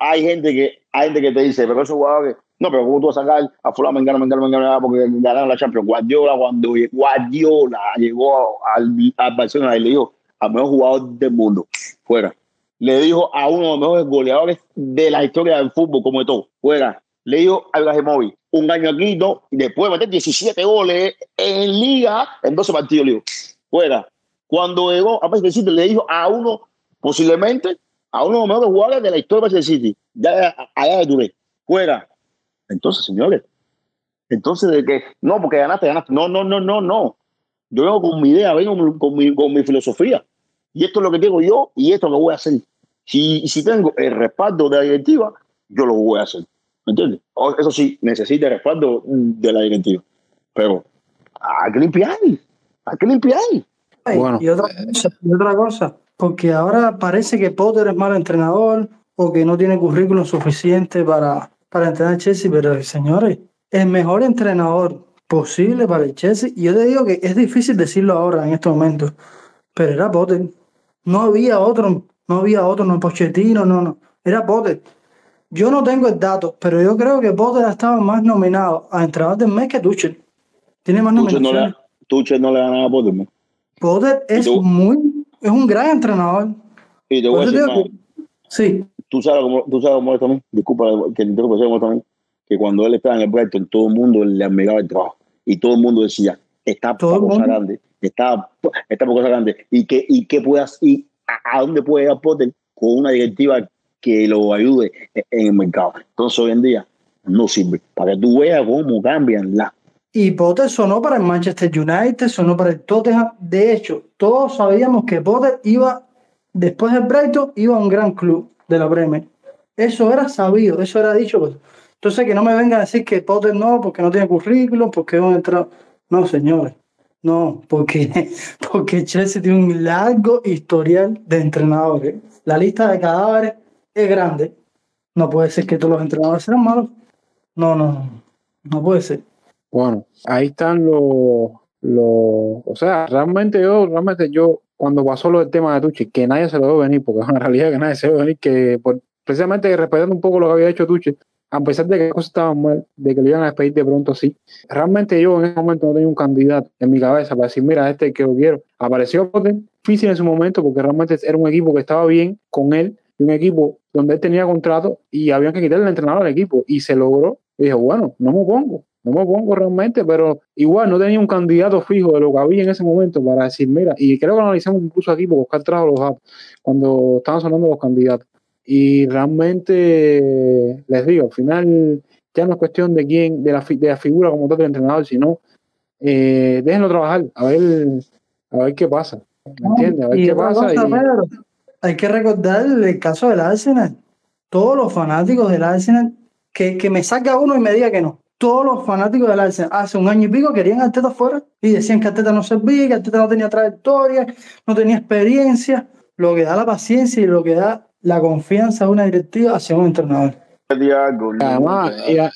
Hay gente que hay gente que te dice, pero esos jugadores, no, pero ¿cómo tú vas a sacar a fulano, mengano, mengano, mengano, porque ganaron la Champions? Guardiola cuando Guardiola llegó al, al Barcelona y le dijo al mejor jugador del mundo, fuera. Le dijo a uno de los mejores goleadores de la historia del fútbol, como de todo, fuera. Le dijo a Ibrahimovic, un año aquí, no, y después de meter 17 goles en liga, en 12 partidos, le fuera. Cuando llegó a Manchester City, le dijo a uno, posiblemente, a uno de los mejores jugadores de la historia de Manchester City, ya allá de Touré, fuera. Entonces, señores, entonces de que, no, porque ganaste, ganaste. No, no, no, no, no. Yo vengo con mi idea, vengo con mi, con mi filosofía. Y esto es lo que digo yo y esto es lo que voy a hacer. Si, si tengo el respaldo de la directiva, yo lo voy a hacer. ¿Me entiendes? Eso sí, necesita el respaldo de la directiva. Pero hay que limpiar. Hay que limpiar.
Bueno.
y, otra cosa, y otra cosa, porque ahora parece que Potter es mal entrenador o que no tiene currículum suficiente para, para entrenar a Chelsea, pero señores, el mejor entrenador posible para el Chelsea, y yo te digo que es difícil decirlo ahora en estos momentos, pero era Potter. No había otro, no había otro, no Pochettino, no, no, era Potter. Yo no tengo el dato, pero yo creo que Potter ha estado más nominado a entrenador del mes que Tuchel. Tiene más
Tuchel no
nominaciones.
le, Tuchel no le ganaba a Potter. man.
Potter es
tú?
muy, es un gran entrenador.
Y te
Por
voy a decir
digo
más.
que- sí,
tú sabes cómo, tú sabes cómo es también, disculpa que te interrumpa, ¿sabes cómo es también? que cuando él estaba en el Brighton, todo el mundo le admiraba el trabajo y todo el mundo decía, está
el
cosa grande, está, está cosa grande, y que, y que puedas, y a, a dónde puede llegar Potter con una directiva que lo ayude en, en el mercado. Entonces hoy en día no sirve, para que tú veas cómo cambian las
y Potter sonó para el Manchester United, sonó para el Tottenham. De hecho, todos sabíamos que Potter iba, después del Brighton, iba a un gran club. de la Premier. Eso era sabido, eso era dicho. Pues. Entonces, que no me vengan a decir que Potter no, porque no tiene currículum, porque un entrado. No, señores, no, porque, porque Chelsea tiene un largo historial de entrenadores. La lista de cadáveres es grande. No puede ser que todos los entrenadores sean malos. No, no, no puede ser.
Bueno, ahí están los, los, o sea, realmente yo, realmente yo, cuando pasó lo del tema de Tucci, que nadie se lo debe venir, porque es una realidad que nadie se debe venir, que precisamente respetando un poco lo que había hecho Tucci, a pesar de que las cosas estaban mal, de que lo iban a despedir de pronto sí. Realmente yo en ese momento no tenía un candidato en mi cabeza para decir, mira, este que yo quiero. Apareció difícil en su momento porque realmente era un equipo que estaba bien con él y un equipo donde él tenía contrato y había que quitarle el entrenador al equipo y se logró. Y dije, bueno, no me pongo, no me pongo realmente, pero igual no tenía un candidato fijo de lo que había en ese momento para decir, mira, y creo que lo analizamos incluso aquí porque Oscar trajo los datos cuando estaban sonando los candidatos. Y realmente, les digo, al final ya no es cuestión de quién, de la, de la figura como tal del entrenador, sino eh, déjenlo trabajar, a ver, a ver qué pasa. ¿Me entiendes? A ver qué pasa.
Hay que recordar el caso del Arsenal. Todos los fanáticos del Arsenal, que, que me saca uno y me diga que no. Todos los fanáticos del Arsenal hace un año y pico querían a Arteta fuera y decían que Arteta no servía, que Arteta no tenía trayectoria, no tenía experiencia. Lo que da la paciencia y lo que da la confianza de una directiva hacia un entrenador.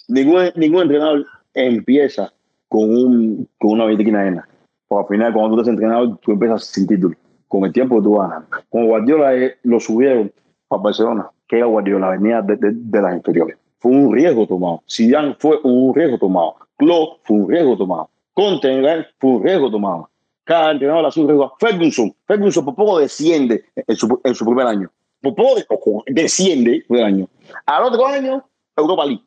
ningún, ningún entrenador empieza con, un, con una vitrina llena. Porque al final, cuando tú estás entrenador, tú empiezas sin título. Con el tiempo tú ganas. Como Guardiola eh, lo subieron para Barcelona, que era Guardiola, venía de, de, las inferiores. Fue un riesgo tomado. Zidane fue un riesgo tomado. Klopp fue un riesgo tomado. Conte fue un riesgo tomado. Cada entrenador hace un riesgo. Ferguson, Ferguson por poco desciende en su, en su primer año poco desciende un año. Al otro año, Europa League.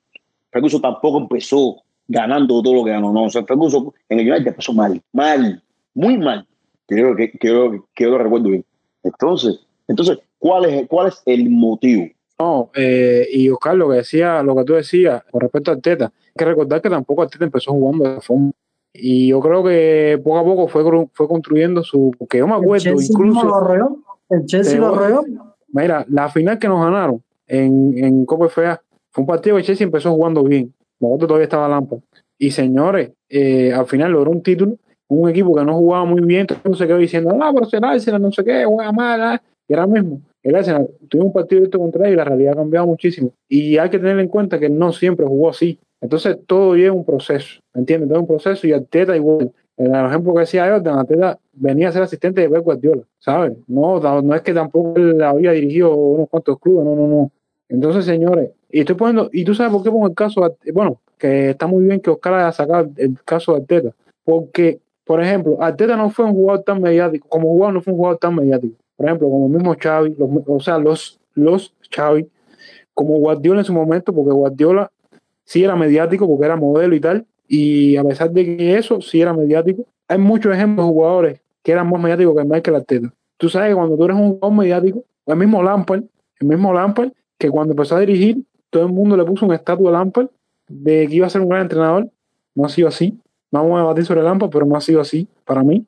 Ferguson tampoco empezó ganando todo lo que ganó. No, o sea, Ferguson en el United empezó mal, mal, muy mal. Creo que, creo, que lo recuerdo bien. Entonces, entonces ¿cuál, es, ¿cuál es el motivo?
No, eh, y Oscar, lo que decía, lo que tú decías con respecto a Teta, hay que recordar que tampoco Arteta empezó jugando de forma. Y yo creo que poco a poco fue, fue construyendo su. Porque yo me acuerdo, incluso.
Lo el Chelsea lo reó.
Mira, la final que nos ganaron en, en Copa FA fue un partido que Chelsea empezó jugando bien. Nosotros todavía estaba Lampa. Y señores, eh, al final logró un título. Un equipo que no jugaba muy bien, todo el se quedó diciendo, ah, pero será Arsenal, no sé qué, juega mal. Ah". Y ahora mismo, el Arsenal tuvo un partido esto contra él y la realidad ha cambiado muchísimo. Y hay que tener en cuenta que no siempre jugó así. Entonces todo lleva un proceso, ¿entiendes? Todo un proceso y Arteta igual. El ejemplo que decía Jordan, Arteta venía a ser asistente de Pep Guardiola, ¿sabes? No, no es que tampoco él había dirigido unos cuantos clubes, no, no, no. Entonces, señores, y estoy poniendo, y tú sabes por qué pongo el caso, bueno, que está muy bien que Oscar haya sacado el caso de Arteta, porque, por ejemplo, Arteta no fue un jugador tan mediático, como jugador no fue un jugador tan mediático. Por ejemplo, como mismo Xavi, o sea, los, los Xavi, como Guardiola en su momento, porque Guardiola sí era mediático, porque era modelo y tal, y a pesar de que eso sí era mediático, hay muchos ejemplos de jugadores que eran más mediáticos que Michael Arteta. Tú sabes que cuando tú eres un jugador mediático, el mismo Lampard, el mismo Lampard, que cuando empezó a dirigir, todo el mundo le puso un estatua a Lampard de que iba a ser un gran entrenador. No ha sido así. Vamos a debatir sobre Lampard, pero no ha sido así para mí.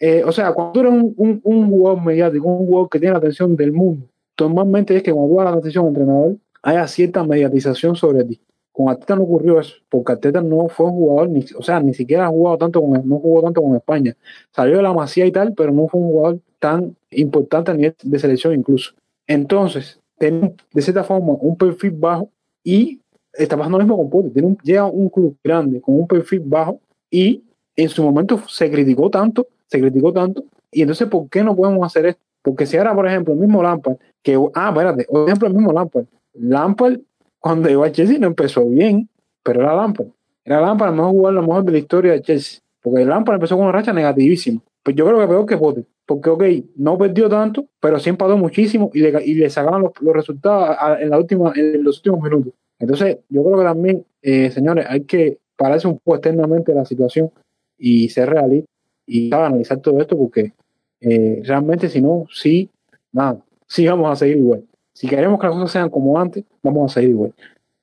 Eh, o sea, cuando tú eres un, un, jugador mediático, un jugador que tiene la atención del mundo, normalmente es que cuando tú la atención al entrenador, haya cierta mediatización sobre ti. Con Arteta no ocurrió eso, porque Arteta no fue un jugador, ni, o sea, ni siquiera ha jugado tanto con, no jugó tanto con España. Salió de la Masía y tal, pero no fue un jugador tan importante a nivel de selección incluso. Entonces, tiene de cierta forma un perfil bajo y está pasando lo mismo con Potter. Tiene un, llega un club grande con un perfil bajo y en su momento se criticó tanto, se criticó tanto, y entonces, ¿por qué no podemos hacer esto? Porque si ahora, por ejemplo, el mismo Lampard, que, ah, espérate, por ejemplo, el mismo Lampard, Lampard cuando llegó a Chelsea no empezó bien, pero era Lampard. Era Lampard el mejor jugador, lo mejor de la historia de Chelsea. Porque Lampard empezó con una racha negativísima. Pues yo creo que peor que Potter. Porque, ok, no perdió tanto, pero sí empató muchísimo y le, y le sacaban los, resultados en, la última, en los últimos minutos. Entonces, yo creo que también, eh, señores, hay que pararse un poco externamente de la situación y ser realista y analizar todo esto porque eh, realmente si no, sí, nada, sí vamos a seguir igual. Si queremos que las cosas sean como antes, vamos a seguir igual.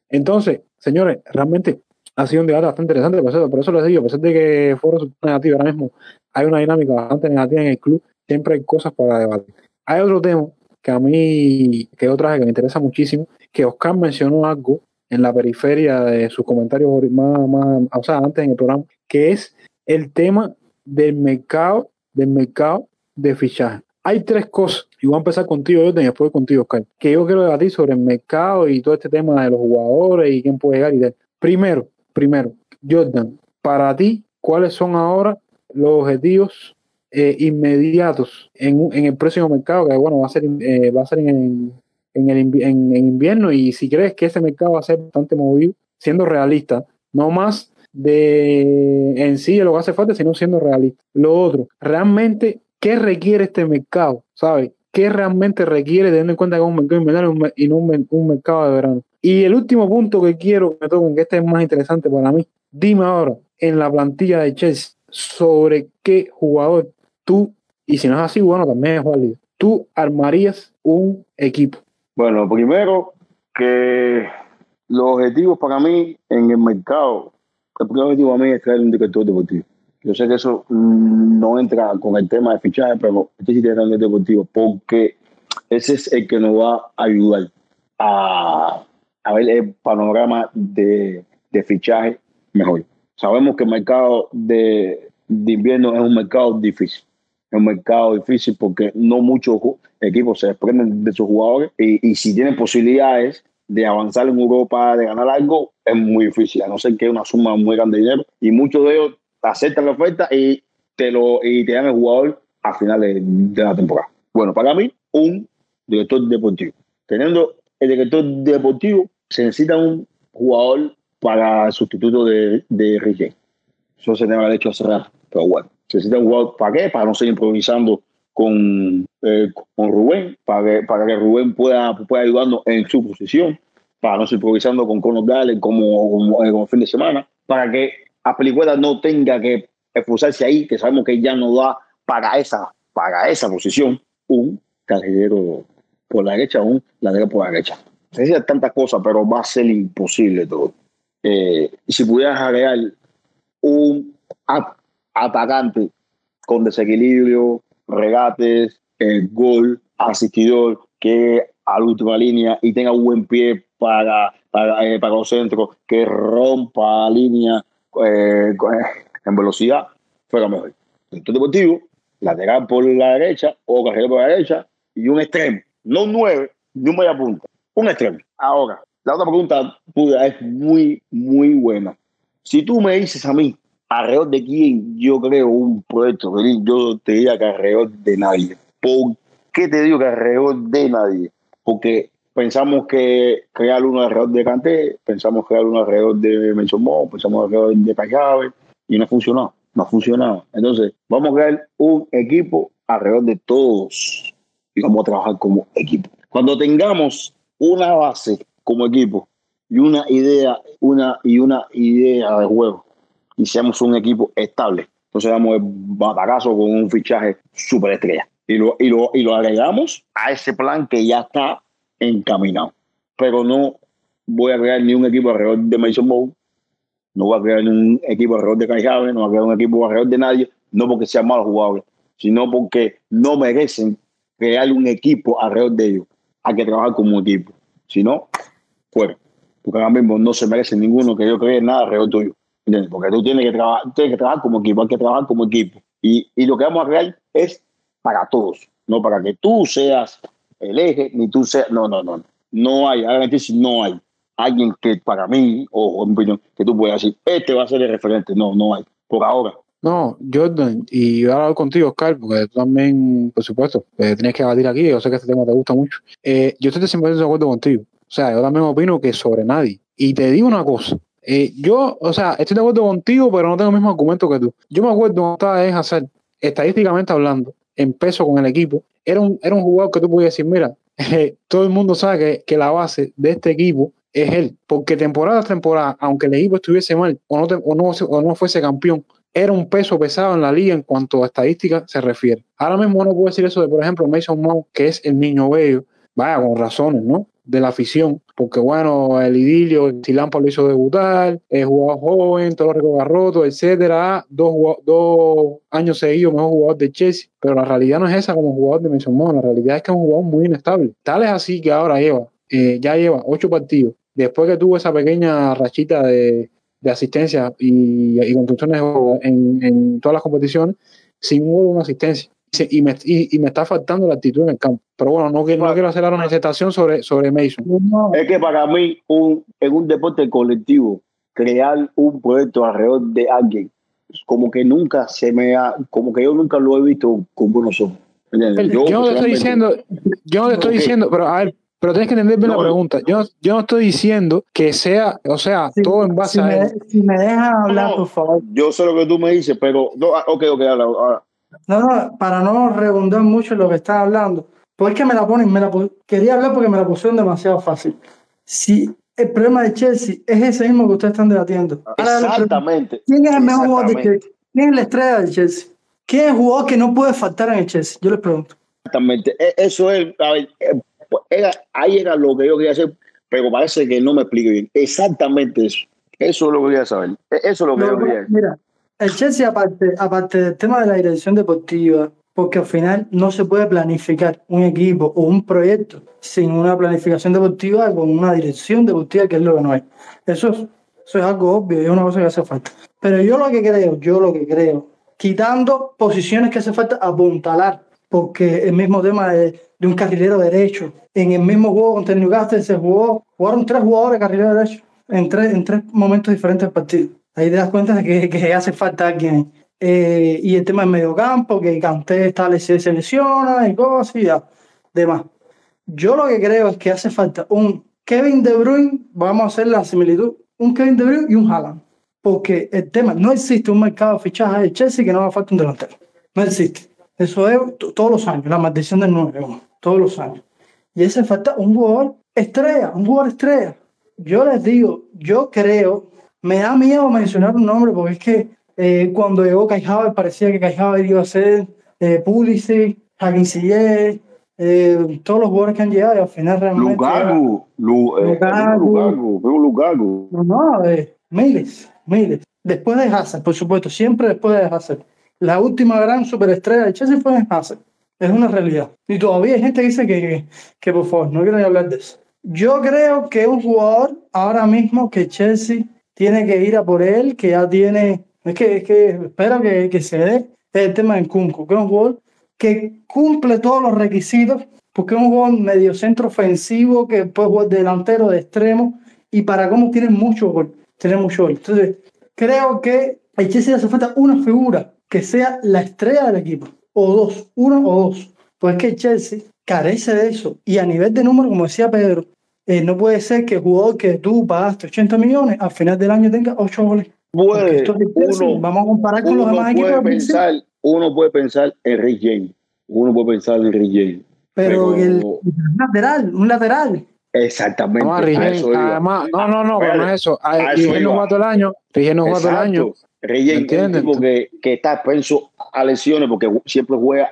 Entonces, señores, realmente ha sido un debate bastante interesante, por eso, por eso les digo, a pesar de que fue un negativo, ahora mismo hay una dinámica bastante negativa en el club, siempre hay cosas para debatir. Hay otro tema que a mí, que otra que me interesa muchísimo, que Oscar mencionó algo en la periferia de sus comentarios más, más, o sea, antes en el programa, que es el tema del mercado, del mercado de fichaje. Hay tres cosas, y voy a empezar contigo, y después contigo, Oscar, que yo quiero debatir sobre el mercado y todo este tema de los jugadores y quién puede llegar y tal. Primero, primero, Jordan, para ti, ¿cuáles son ahora los objetivos eh, inmediatos en, en, el próximo mercado? Que bueno, va a ser, eh, va a ser en, en, el, en, en invierno y si crees que ese mercado va a ser bastante movido, siendo realista, no más de en sí lo que hace falta, sino siendo realista. Lo otro, realmente ¿Qué requiere este mercado? ¿Sabes? ¿Qué realmente requiere teniendo en cuenta que es un mercado invernal y no un, mercado de verano? Y el último punto que quiero que me toquen, que este es más interesante para mí, dime ahora, en la plantilla de Chelsea, sobre qué jugador tú, y si no es así, bueno, también es válido, tú armarías un equipo.
Bueno, primero que los objetivos para mí en el mercado, el primer objetivo para mí es traer un director deportivo. Yo sé que eso mm, no entra con el tema de fichaje, pero este sí tiene deportivo, porque ese es el que nos va a ayudar a, a ver el panorama de, de, fichaje mejor. Sabemos que el mercado de, de, invierno es un mercado difícil. Es un mercado difícil porque no muchos equipos se desprenden de sus jugadores y, y si tienen posibilidades de avanzar en Europa, de ganar algo, es muy difícil, a no ser que una suma muy grande de dinero. Y muchos de ellos aceptan la oferta y te, lo, y te dan el jugador a finales de la temporada. Bueno, para mí, un director deportivo. Teniendo el director deportivo, se necesita un jugador para sustituto de, de Riquet. Eso se debe haber hecho hace rato, pero bueno. Se necesita un jugador, ¿para qué? Para no seguir improvisando con, eh, con Rubén, para que, para que Rubén pueda, pueda ayudarnos en su posición, para no seguir improvisando con Conor Gales como, como, como fin de semana, para que a Pelicueta no tenga que esforzarse ahí, que sabemos que ya no da para esa, para esa posición, un carrilero por la derecha, un lateral por la derecha. Se dice tantas cosas, pero va a ser imposible todo. Eh, y si pudieras agregar un atacante con desequilibrio, regates, el gol, asistidor, que a la última línea y tenga un buen pie para, para, eh, para los centros, que rompa la línea eh, en velocidad, fue lo mejor. Entonces deportivo, lateral por la derecha o carrera por la derecha y un extremo, no un 9 ni un media punta, un extremo. Ahora, la otra pregunta puda es muy, muy buena. Si tú me dices a mí, alrededor de quién yo creo un proyecto, yo te diría que alrededor de nadie. ¿Por qué te digo que alrededor de nadie? Porque pensamos que crear uno alrededor de Canté, pensamos crear uno alrededor de Mensomó, pensamos alrededor de Callave y no funcionó, no ha funcionado. Entonces, vamos a crear un equipo alrededor de todos y vamos a trabajar como equipo. Cuando tengamos una base como equipo y una idea, una y una idea de juego y seamos un equipo estable, entonces damos el batacazo con un fichaje super estrella. Y lo, y, lo, y lo agregamos a ese plan que ya está encaminado. Pero no voy a crear ni un equipo alrededor de Mason Bow, no voy a crear un equipo alrededor de Kai no voy a crear un equipo alrededor de nadie, no porque sean malos jugadores, sino porque no merecen crear un equipo alrededor de ellos. Hay que trabajar como equipo. Si no, fuera. Porque ahora mismo no se merece ninguno que yo cree nada alrededor tuyo. ¿Entiendes? Porque tú tienes que, trabajar, tienes que trabajar como equipo, hay que trabajar como equipo. Y, y lo que vamos a crear es para todos, no para que tú seas el eje, ni tú seas. No, no, no. No hay, ahora no hay alguien que para mí, o en opinión, que tú puedas decir, este va a ser el referente. No, no hay. Por ahora.
No, Jordan, y voy a hablar contigo, Oscar, porque tú también, por supuesto, eh, tienes que debatir aquí, yo sé que este tema te gusta mucho. Eh, yo estoy siempre de acuerdo contigo. O sea, yo también opino que sobre nadie. Y te digo una cosa, eh, yo, o sea, estoy de acuerdo contigo, pero no tengo el mismo argumento que tú. Yo me acuerdo cuando estaba en estadísticamente hablando, en peso con el equipo, era un, era un jugador que tú podías decir, mira, todo el mundo sabe que, que, la base de este equipo es él, porque temporada a temporada, aunque el equipo estuviese mal o no, o no, o no fuese campeón, era un peso pesado en la liga en cuanto a estadística se refiere. Ahora mismo no puedo decir eso de, por ejemplo, Mason Mount, que es el niño bello, vaya, con razones, ¿no? De la afición, porque bueno, el idilio, si Lampa lo hizo debutar, el jugador joven, todo lo roto, etcétera, dos, dos años seguidos mejor jugador de Chelsea, pero la realidad no es esa como jugador de Mason la realidad es que es un jugador muy inestable. Tal es así que ahora lleva, eh, ya lleva ocho partidos, después que tuvo esa pequeña rachita de, asistencia y, y construcciones en, en todas las competiciones, sin una asistencia y me, y, me, está faltando la actitud en el campo. Pero bueno, no, no quiero hacer una aceptación sobre, sobre Mason.
Es que para mí, un, en un deporte colectivo, crear un proyecto alrededor de alguien, como que nunca se me ha, como que yo nunca lo he visto con buenos ojos.
Yo, yo no te estoy diciendo, yo no te estoy diciendo, pero a ver, pero tienes que entender bien la pregunta. Yo, yo no estoy diciendo que sea, o sea, todo en base
a.
Me,
si me dejas hablar, por favor.
Yo sé lo que tú me dices, pero. No, ah, ok, ok, habla.
No, no, para no redundar mucho en lo que estás hablando, pues es que me la ponen, me la quería hablar porque me la pusieron demasiado fácil. Si el problema de Chelsea es ese mismo que ustedes están debatiendo.
Exactamente.
¿Quién es el mejor jugador de Chelsea? ¿Quién es la estrella de Chelsea? ¿Quién es el jugador que no puede faltar en el Chelsea? Yo les pregunto.
Exactamente. E, eso es, eh, pues, ahí era lo que yo quería hacer, pero parece que no me explico bien. Exactamente eso. Eso es lo que quería saber. E, eso es lo que yo quería.
Mira, el Chelsea, aparte, aparte del tema de la dirección deportiva, porque al final no se puede planificar un equipo o un proyecto sin una planificación deportiva con una dirección deportiva, que es lo que no hay. Eso es, eso es algo obvio, es una cosa que hace falta. Pero yo lo que creo, yo lo que creo, quitando posiciones que hace falta apuntalar, porque el mismo tema de, un carrilero derecho, en el mismo juego contra el Newcastle se jugó, jugaron tres jugadores de carrilero derecho en tres, en tres momentos diferentes del partido. Ahí te das cuenta de que, que hace falta alguien. Eh, y el tema del mediocampo, que Canté está, se lesiona y cosas y demás. Yo lo que creo es que hace falta un Kevin De Bruyne, vamos a hacer la similitud, un Kevin De Bruyne y un Haaland. Porque el tema, no existe un mercado de fichaje de Chelsea que no haga falta un delantero. No existe. Eso es todos los años, la maldición del 9, todos los años. Y hace falta un jugador estrella, un jugador estrella. Yo les digo, yo creo me da miedo mencionar un nombre porque es que eh, cuando llegó Kai parecía que Kai iba a ser eh, Pulisic, Hakim eh, todos los jugadores que han llegado y al final realmente...
Lukaku, Lukaku, Lukaku.
No, no, eh, miles, miles. Después de Hazard, por supuesto, siempre después de Hazard. La última gran superestrella de Chelsea fue Hazard. Es una realidad. Y todavía hay gente que dice que, que, que por favor, no quiero ni hablar de eso. Yo creo que un jugador ahora mismo que Chelsea tiene que ir a por él, que ya tiene, es que, es que espero que, que se dé el tema de Kunku, que es un jugador que cumple todos los requisitos, porque es un jugador medio centro ofensivo, que puede jugar delantero de extremo, y para cómo tiene mucho gol, tiene mucho gol. Entonces, creo que a Chelsea hace falta una figura que sea la estrella del equipo, o dos, uno o dos, pues que Chelsea carece de eso, y a nivel de número, como decía Pedro, eh, no puede ser que el jugador que tú pagaste 80 millones al final del año tenga 8 goles. vamos a comparar con los demás equipos.
Pensar, uno puede pensar en Rick James. Uno puede pensar en Rick James.
Pero, el, lateral, un lateral.
Exactamente.
No, además, no, no, no, pero no es eso. Rick no todo el año. Rick no todo el año.
James es un tipo que, que está expenso a lesiones porque siempre juega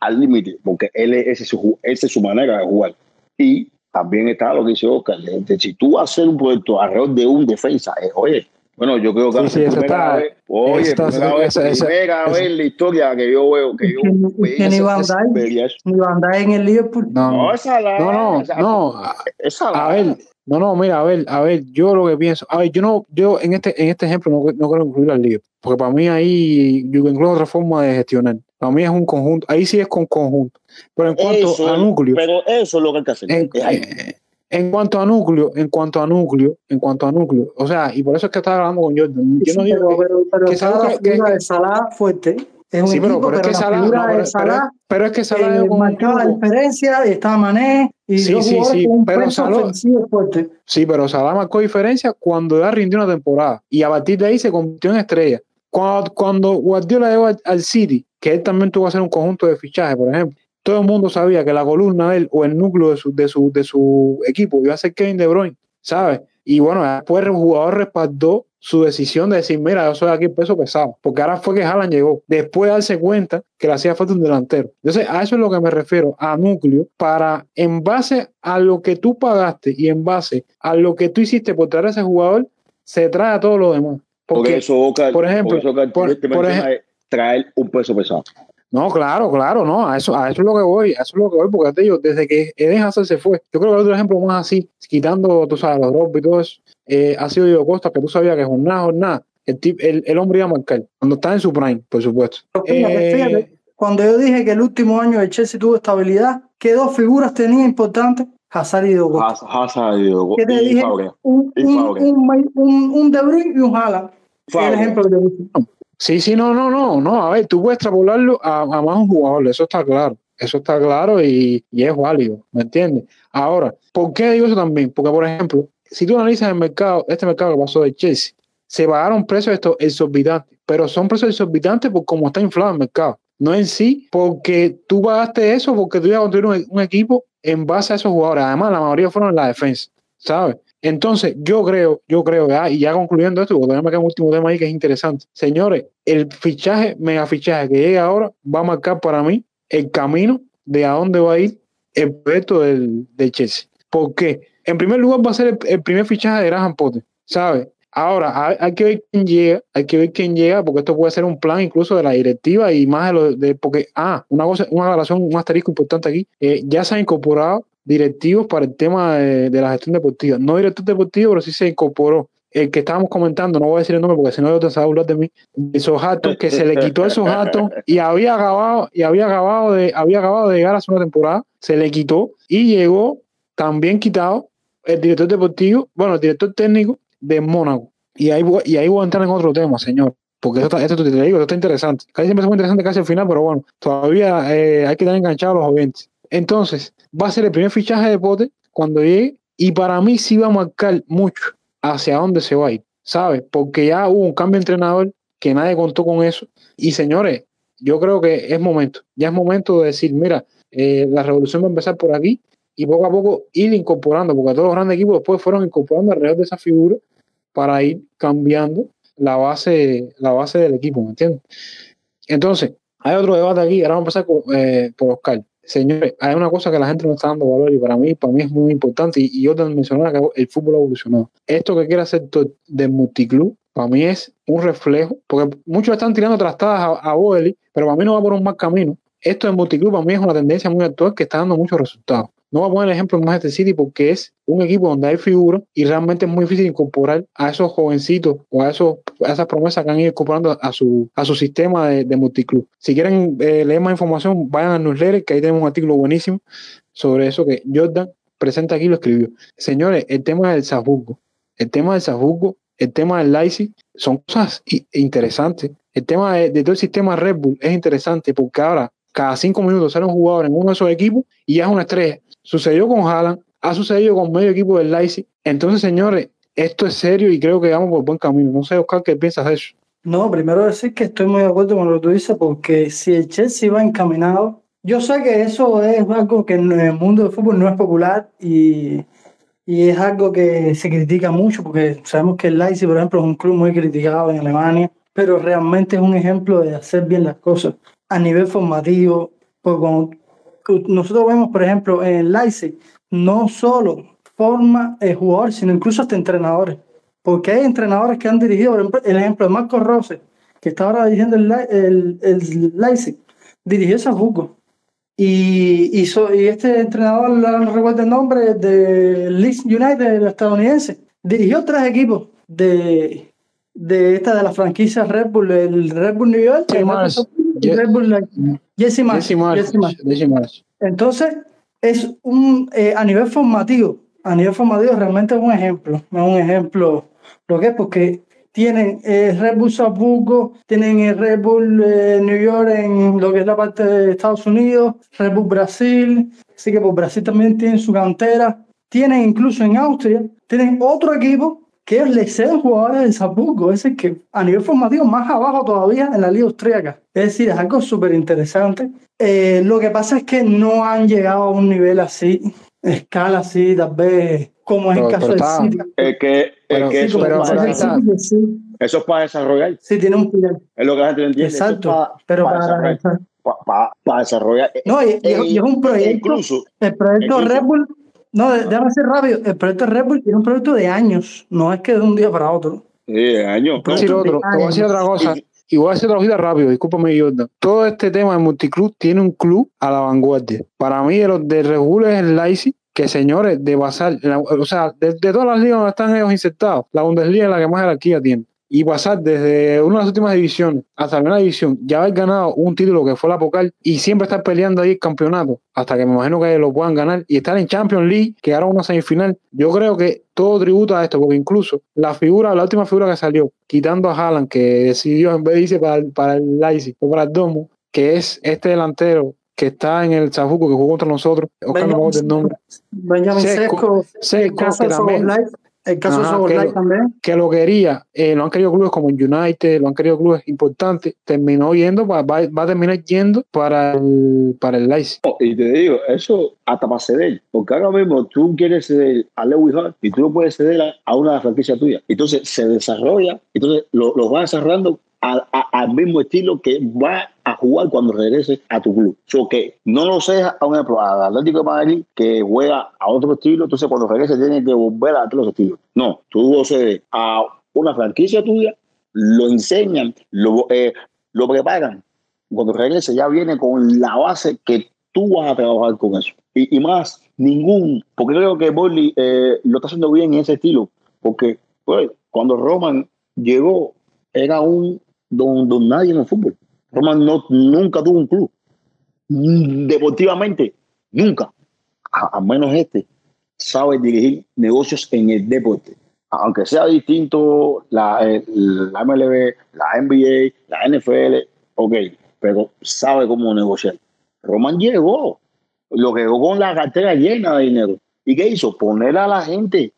al límite, porque él es, ese, su, esa es su manera de jugar. Y también está lo que dice Oscar. si tú vas a hacer un proyecto alrededor de un defensa, eh, oye, bueno, yo creo que
sí, sí, primera
vez, oye, está, primera, vez, primera vez en la historia que yo veo que yo
veía ni Van Dijk en el Liverpool.
No, no, esa la, no, no, no, esa la, a ver, no, no, mira, a ver, a ver, yo lo que pienso, a ver, yo no, yo en este, en este ejemplo no, no quiero incluir al Liverpool, porque para mí ahí yo incluyo otra forma de gestionar. Para mí es un conjunto, ahí sí es con conjunto. Pero en cuanto a núcleo.
Pero eso es lo que hay que hacer.
En, en, cuanto a núcleo, en cuanto a núcleo, en cuanto a núcleo, o sea, y por eso es que estaba hablando con Jordan. Yo no digo
pero, pero, que, Salah, que, de Salah fuerte. Es un sí, pero, pero, es que Salah, no, pero, Salah,
pero, es que Salah eh,
marcaba la diferencia, estaba Mané y
sí, sí, sí, pero Salah, sí, pero Salah marcó diferencia cuando ya rindió una temporada y a partir de ahí se convirtió en estrella. Cuando, cuando Guardiola llegó al, al City, que él también tuvo que hacer un conjunto de fichajes, por ejemplo. Todo el mundo sabía que la columna de él o el núcleo de su, de su, de su equipo iba a ser Kevin De Bruyne, ¿sabes? Y bueno, después el jugador respaldó su decisión de decir, mira, yo soy aquí el peso pesado, porque ahora fue que Haaland llegó, después de darse cuenta que le hacía falta un delantero. Entonces, a eso es lo que me refiero, a núcleo, para en base a lo que tú pagaste y en base a lo que tú hiciste por traer a ese jugador, se trae a todo lo demás.
Porque, eso, Oscar,
por ejemplo, por-
te
por
menciona
ej-
es traer un peso pesado.
No, claro, claro, no, a eso, a eso es lo que voy, a eso es lo que voy, porque te digo, desde que Eden Hazard se fue, yo creo que el otro ejemplo más así, quitando, tú sabes, los drops y todo eso, eh, ha sido Diego Costa, que tú sabías que jornada jornada, el, tip, el, el hombre iba a marcar, cuando está en su prime, por supuesto.
Pero fíjate,
Eh,
fíjate, cuando yo dije que el último año el Chelsea tuvo estabilidad, ¿qué dos figuras tenía importantes? Hazard y Diego Costa.
Haz- Hazard y Diego-
¿Qué te
y
dije?
Fabre.
Un, un, un, un, un De Bruyne y un Haaland. El ejemplo que te.
Sí, sí, no, no, no, no. A ver, tú puedes extrapolarlo a, a más un jugador, eso está claro. Eso está claro y, es válido, ¿me entiendes? Ahora, ¿por qué digo eso también? Porque, por ejemplo, si tú analizas el mercado, este mercado que pasó de Chelsea, se pagaron precios estos exorbitantes, pero son precios exorbitantes por cómo está inflado el mercado. No en sí, porque tú pagaste eso porque tú ibas a construir un equipo en base a esos jugadores. Además, la mayoría fueron en la defensa, ¿sabes? Entonces, yo creo, yo creo, ya, y ya concluyendo esto, porque me queda un último tema ahí que es interesante. Señores, el fichaje, mega fichaje que llega ahora, va a marcar para mí el camino de a dónde va a ir el proyecto del, del Chelsea. ¿Por qué? En primer lugar, va a ser el, primer fichaje de Graham Potter, ¿sabes? Ahora, hay, que ver quién llega, hay que ver quién llega, porque esto puede ser un plan incluso de la directiva y más de lo de, porque, ah, una cosa, una relación, un asterisco importante aquí, eh, ya se han incorporado directivos para el tema de, la gestión deportiva. No director deportivo, pero sí se incorporó. El que estábamos comentando, no voy a decir el nombre porque si no te a burlar de mí, de Sojato, que se le quitó esos Sojato y había acabado, y había acabado de, había acabado de llegar hace una temporada, se le quitó y llegó también quitado el director deportivo, bueno, el director técnico de Mónaco. Y ahí, y ahí voy a entrar en otro tema, señor. Porque esto, está, esto te digo, esto está interesante. Casi siempre es muy interesante casi al final, pero bueno, todavía eh, hay que tener enganchados los oyentes. Entonces, va a ser el primer fichaje de Pote cuando llegue, y para mí sí va a marcar mucho hacia dónde se va a ir, ¿sabes? Porque ya hubo un cambio de entrenador que nadie contó con eso. Y señores, yo creo que es momento, ya es momento de decir, mira, eh, la revolución va a empezar por aquí y poco a poco ir incorporando, porque todos los grandes equipos después fueron incorporando alrededor de esa figura para ir cambiando la base, la base del equipo, ¿me entiendes? Entonces, hay otro debate aquí, ahora vamos a empezar con, eh, por Oscar. Señores, hay una cosa que la gente no está dando valor y para mí, para mí es muy importante y, yo te mencionaba que el fútbol ha evolucionado. Esto que quiere hacer del multiclub, para mí es un reflejo, porque muchos están tirando trastadas a, a pero para mí no va por un mal camino. Esto del multiclub para mí es una tendencia muy actual que está dando muchos resultados. No voy a poner el ejemplo en Manchester City porque es un equipo donde hay figuras y realmente es muy difícil incorporar a esos jovencitos o a, esos, a esas promesas que han ido incorporando a su, a su sistema de, de multiclub. Si quieren eh, leer más información, vayan al newsletter, que ahí tenemos un artículo buenísimo sobre eso que Jordan presenta aquí y lo escribió. Señores, el tema del Salzburgo, el tema del Salzburgo, el tema del Leipzig, son cosas interesantes. El tema de, de todo el sistema Red Bull es interesante porque ahora cada cinco minutos sale un jugador en uno de esos equipos y ya es una estrella. Sucedió con Haaland, ha sucedido con medio equipo del Leipzig. Entonces, señores, esto es serio y creo que vamos por buen camino. No sé, Oscar, ¿qué piensas de eso?
No, primero decir que estoy muy de acuerdo con lo que tú dices, porque si el Chelsea va encaminado, yo sé que eso es algo que en el mundo del fútbol no es popular y, y es algo que se critica mucho, porque sabemos que el Leipzig, por ejemplo, es un club muy criticado en Alemania, pero realmente es un ejemplo de hacer bien las cosas a nivel formativo, porque cuando nosotros vemos, por ejemplo, en Leipzig, no solo forma el jugador, sino incluso hasta entrenadores. Porque hay entrenadores que han dirigido, por ejemplo, el ejemplo de Marco Rose, que está ahora dirigiendo el, el, el Leipzig, dirigió Salzburgo. Y, y, so- y este entrenador, no recuerdo el nombre, de Leeds United, el estadounidense, dirigió tres equipos de, de esta de la franquicia Red Bull, el Red Bull New York, el Red Bull Red. Jesse Marsh,
Jesse Marsh,
Jesse Marsh.
Jesse Marsh.
Entonces, es un, eh, a nivel formativo, a nivel formativo realmente es un ejemplo, es un ejemplo lo que es porque tienen el Red Bull Salzburgo, tienen el Red Bull eh, New York en lo que es la parte de Estados Unidos, Red Bull Brasil, así que por Brasil también tienen su cantera, tienen incluso en Austria, tienen otro equipo que ellos le ceden jugadores del Salzburgo, es decir, que a nivel formativo más abajo todavía en la liga austríaca. Es decir, es algo súper interesante. Eh, lo que pasa es que no han llegado a un nivel así, escala así, tal vez como es el
Pero-
caso
pero
del
está-
City.
Es que,
Pero,
que
Sí,
eso,
pero-
es para,
está.
el
eso es para desarrollar.
sí, tiene un pilar.
Es lo que la gente entiende. Eso es
Exacto,
para,
pero
para
para,
desarrollar. pa- pa- para desarrollar.
No, y, y es- y es un
eh,
proyecto,
incluso,
el proyecto
incluso-
Red Bull, no, de- déjame ser rápido, el proyecto Red Bull tiene un proyecto de años, no es que de un día para otro.
eh, años.
Te voy a decir
de
otro, te voy a decir otra
años.
cosa.
Y-
voy a hacer otra cosita rápido, discúlpame, Jordan. Todo este tema de multiclub tiene un club a la vanguardia. Para mí, de los de Red Bull es el Leipzig, que señores, de pasar, o sea, de, de todas las ligas donde están ellos insertados, la Bundesliga es la que más jerarquía tiene. Y pasar desde una de las últimas divisiones hasta la primera división, ya haber ganado un título que fue la Pocal y siempre estar peleando ahí el campeonato, hasta que me imagino que lo puedan ganar, y estar en Champions League, que ahora una semifinal, yo creo que todo tributa a esto, porque incluso la figura, la última figura que salió, quitando a Haaland, que decidió en vez de irse para el, para el Leipzig o para el Domo, que es este delantero que está en el Chafuco, que jugó contra nosotros, Oscar no me el nombre,
Benjamin
Seco, Seco,
caso
que también-
el caso de
Ajá,
Soboslai
que-
también.
que lo quería, eh, lo han querido clubes como United, lo han querido clubes importantes, terminó yendo, va, va, va a terminar yendo para el, para el Leipzig.
Y te digo, eso hasta para ceder. Porque ahora mismo tú quieres ceder a Lewis Hall y tú no puedes ceder a, a una franquicia tuya. Entonces se desarrolla, entonces lo, lo vas desarrollando al, mismo estilo que va a jugar cuando regrese a tu club. So que no lo sea a un Atlético de Madrid que juega a otro estilo, entonces cuando regrese tiene que volver a otros estilos. No, tú lo cedes a una franquicia tuya, lo enseñan, lo, eh, lo preparan. Cuando regrese ya viene con la base que tú vas a trabajar con eso. Y, y más, ningún, porque creo que Borley eh, lo está haciendo bien en ese estilo, porque pues, cuando Roman llegó era un don, don nadie en el fútbol. Roman no, nunca tuvo un club. Deportivamente, nunca. A, a menos este sabe dirigir negocios en el deporte. Aunque sea distinto la, eh, la MLB, la NBA, la NFL, ok, pero sabe cómo negociar. Roman llegó, lo que llegó con la cartera llena de dinero. ¿Y qué hizo? Poner a la gente,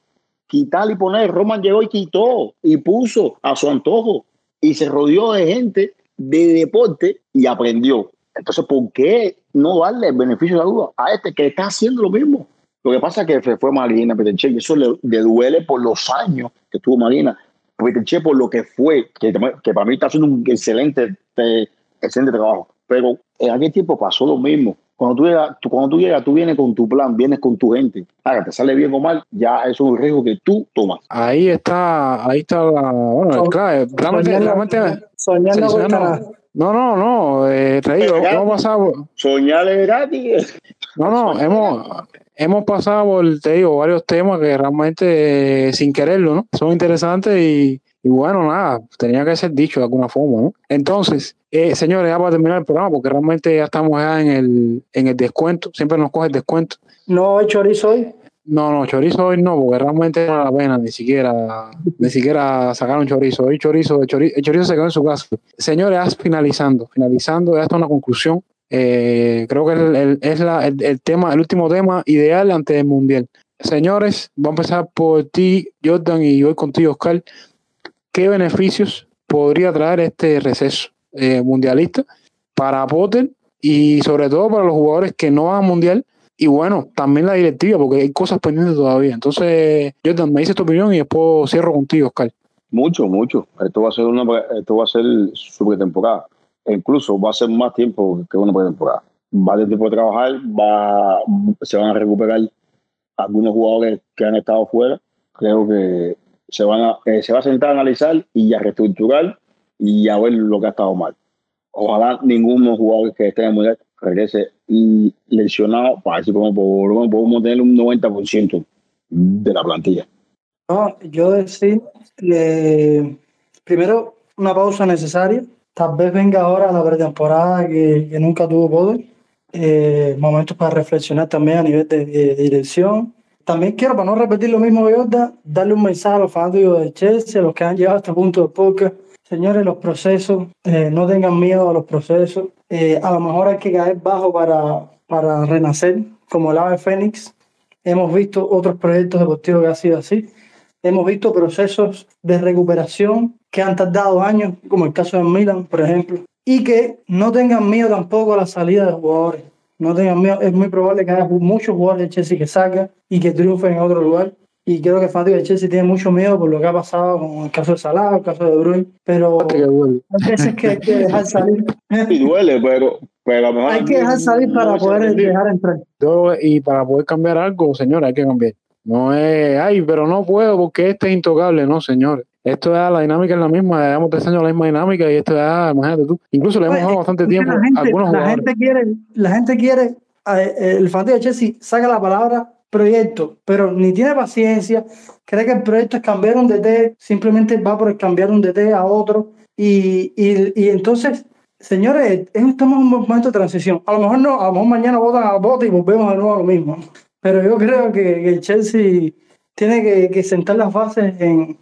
quitar y poner. Roman llegó y quitó y puso a su antojo y se rodeó de gente de deporte y aprendió. Entonces, ¿por qué no darle el beneficio de la duda a este que está haciendo lo mismo? Lo que pasa es que fue Marina Peterche y eso le, le duele por los años que tuvo Marina. Peterche por lo que fue, que, que para mí está haciendo un excelente, eh, excelente trabajo. Pero en aquel tiempo pasó lo mismo. Cuando tú, llegas, tú, cuando tú llegas, tú vienes con tu plan, vienes con tu gente. Ahora, te sale bien o mal, ya eso es un riesgo que tú tomas.
Ahí está, ahí está la, bueno, el
Son-
clave. Realmente,
Soñando-
realmente,
Soñando Canadá.
no, no, no, eh, te digo, hemos pasado,
Soñar es gratis.
no, no, hemos, hemos pasado por, te digo, varios temas que realmente eh, sin quererlo, ¿no? Son interesantes y, y bueno, nada, tenía que ser dicho de alguna forma, ¿no? Entonces, eh, señores, ya para terminar el programa, porque realmente ya estamos ya en el, en el descuento, siempre nos coge el descuento.
No hay chorizo hoy.
No, no, chorizo hoy no, porque realmente no vale la pena ni siquiera, ni siquiera sacar un chorizo. Hoy chorizo, el chorizo, el chorizo se quedó en su casa. Señores, ya finalizando, finalizando, ya está una conclusión. Eh, creo que el, el- es la, el, tema, el último tema ideal antes del mundial. Señores, voy a empezar por ti, Jordan, y voy contigo, Oscar. ¿Qué beneficios podría traer este receso eh, mundialista para Potter y sobre todo para los jugadores que no van al mundial? Y bueno, también la directiva, porque hay cosas pendientes todavía. Entonces, Jordan, me dices tu opinión y después cierro contigo, Oscar.
Mucho, mucho. Esto va a ser una, esto va a ser su. E incluso va a ser más tiempo que una pretemporada. Va a tener tiempo de trabajar, va, se van a recuperar algunos jugadores que han estado fuera. Creo que se van a, eh, se va a sentar a analizar y a reestructurar y a ver lo que ha estado mal. Ojalá ninguno jugador que esté en el mundial regrese lesionado para ver si podemos, tener un 90% de la plantilla.
No, yo decir primero una pausa necesaria. Tal vez venga ahora la pretemporada que, que nunca tuvo poder. Eh, momentos para reflexionar también a nivel de, de dirección. También quiero, para no repetir lo mismo que Jordan, darle un mensaje a los fanáticos de Chelsea, a los que han llegado a este punto de podcast. Señores, los procesos, eh, no tengan miedo a los procesos. Eh, a lo mejor hay que caer bajo para, para renacer, como el ave fénix. Hemos visto otros proyectos deportivos que ha sido así. Hemos visto procesos de recuperación que han tardado años, como el caso de Milan, por ejemplo, y que no tengan miedo tampoco a la salida de jugadores. No tengan miedo, es muy probable que haya muchos jugadores de Chelsea que salgan y que triunfen en otro lugar. y creo que el fanático de Chelsea tiene mucho miedo por lo que ha pasado con el caso de Salah, el caso de Bruyne, pero hay veces que hay que dejar salir.
Y duele, pero, pero a lo mejor
hay que dejar salir para poder dejar entrar.
Y para poder cambiar algo, señor, hay que cambiar. No es, ay, pero no puedo porque este es intocable, no, señores. Esto es la dinámica es la misma, llevamos tres años la misma dinámica y esto es, imagínate tú. Incluso le hemos dado bastante tiempo
la gente,
algunos
la gente quiere, la gente quiere, eh, el fanático de Chelsea saca la palabra proyecto, pero ni tiene paciencia, cree que el proyecto es cambiar un DT, simplemente va por cambiar un DT a otro y, y, y entonces señores, estamos en un momento de transición. A lo mejor no, a lo mejor mañana votan a voto y volvemos de nuevo a lo mismo. Pero yo creo que, el Chelsea tiene que, que, sentar las bases en,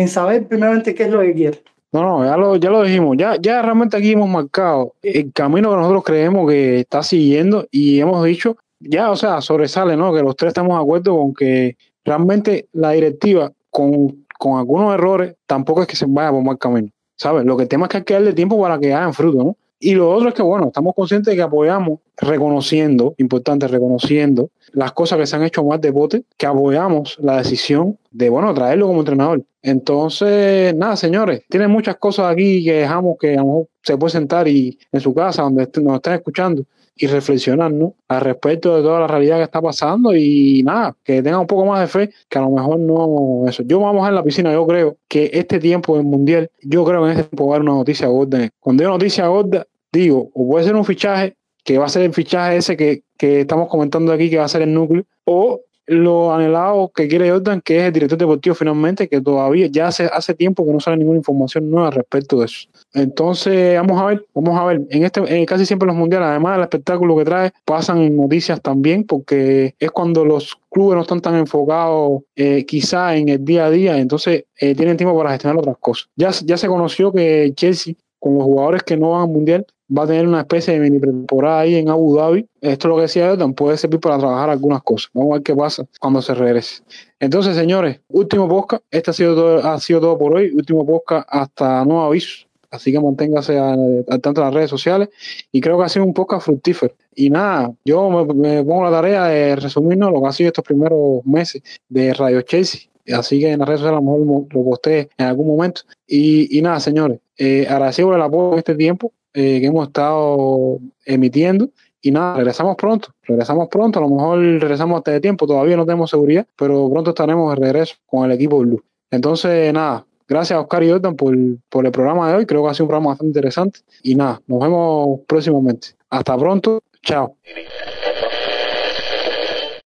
en saber primeramente qué es lo que quiere.
No, no, ya lo, ya lo dijimos. Ya, ya realmente aquí hemos marcado el camino que nosotros creemos que está siguiendo y hemos dicho, ya, o sea, sobresale, ¿no? Que los tres estamos de acuerdo con que realmente la directiva, con, con algunos errores, tampoco es que se vaya por mal camino. ¿Sabes? Lo que tema es que hay que darle tiempo para que hagan fruto, ¿no? Y lo otro es que, bueno, estamos conscientes de que apoyamos, reconociendo, importante, reconociendo las cosas que se han hecho más de bote, que apoyamos la decisión de, bueno, traerlo como entrenador. Entonces, nada, señores, tienen muchas cosas aquí que dejamos que a lo mejor se puede sentar y en su casa, donde nos estén escuchando, y reflexionar ¿no? al respecto de toda la realidad que está pasando y nada, que tengan un poco más de fe, que a lo mejor no eso. Yo vamos en la piscina, yo creo que este tiempo del mundial, yo creo que en este tiempo va a haber una noticia gorda. Cuando hay una noticia gorda, digo, o puede ser un fichaje, que va a ser el fichaje ese que, que estamos comentando aquí, que va a ser el núcleo, o lo anhelado que quiere Jordan, que es el director deportivo finalmente, que todavía ya hace, hace tiempo que no sale ninguna información nueva respecto de eso. Entonces, vamos a ver, vamos a ver. En este, casi siempre los mundiales, además del espectáculo que trae, pasan noticias también, porque es cuando los clubes no están tan enfocados eh, quizá en el día a día, entonces eh, tienen tiempo para gestionar otras cosas. Ya, ya se conoció que Chelsea, con los jugadores que no van al mundial, va a tener una especie de mini pretemporada ahí en Abu Dhabi. Esto es lo que decía Jordan, puede servir para trabajar algunas cosas. Vamos a ver qué pasa cuando se regrese. Entonces, señores, último podcast. Este ha sido todo, ha sido todo por hoy. Último podcast hasta nuevo aviso. Así que manténgase al, tanto en las redes sociales. Y creo que ha sido un podcast fructífero. Y nada, yo me, pongo la tarea de resumirnos lo que ha sido estos primeros meses de Radio Chelsea. Así que en las redes sociales a lo mejor lo posté en algún momento. Y, y nada, señores, eh, agradecido por el apoyo en este tiempo eh, que hemos estado emitiendo. Y nada, regresamos pronto, regresamos pronto, a lo mejor regresamos hasta de tiempo, todavía no tenemos seguridad, pero pronto estaremos de regreso con el equipo Blue. Entonces, nada, gracias a Oscar y Jordan por, por el programa de hoy, creo que ha sido un programa bastante interesante. Y nada, nos vemos próximamente. Hasta pronto, chao.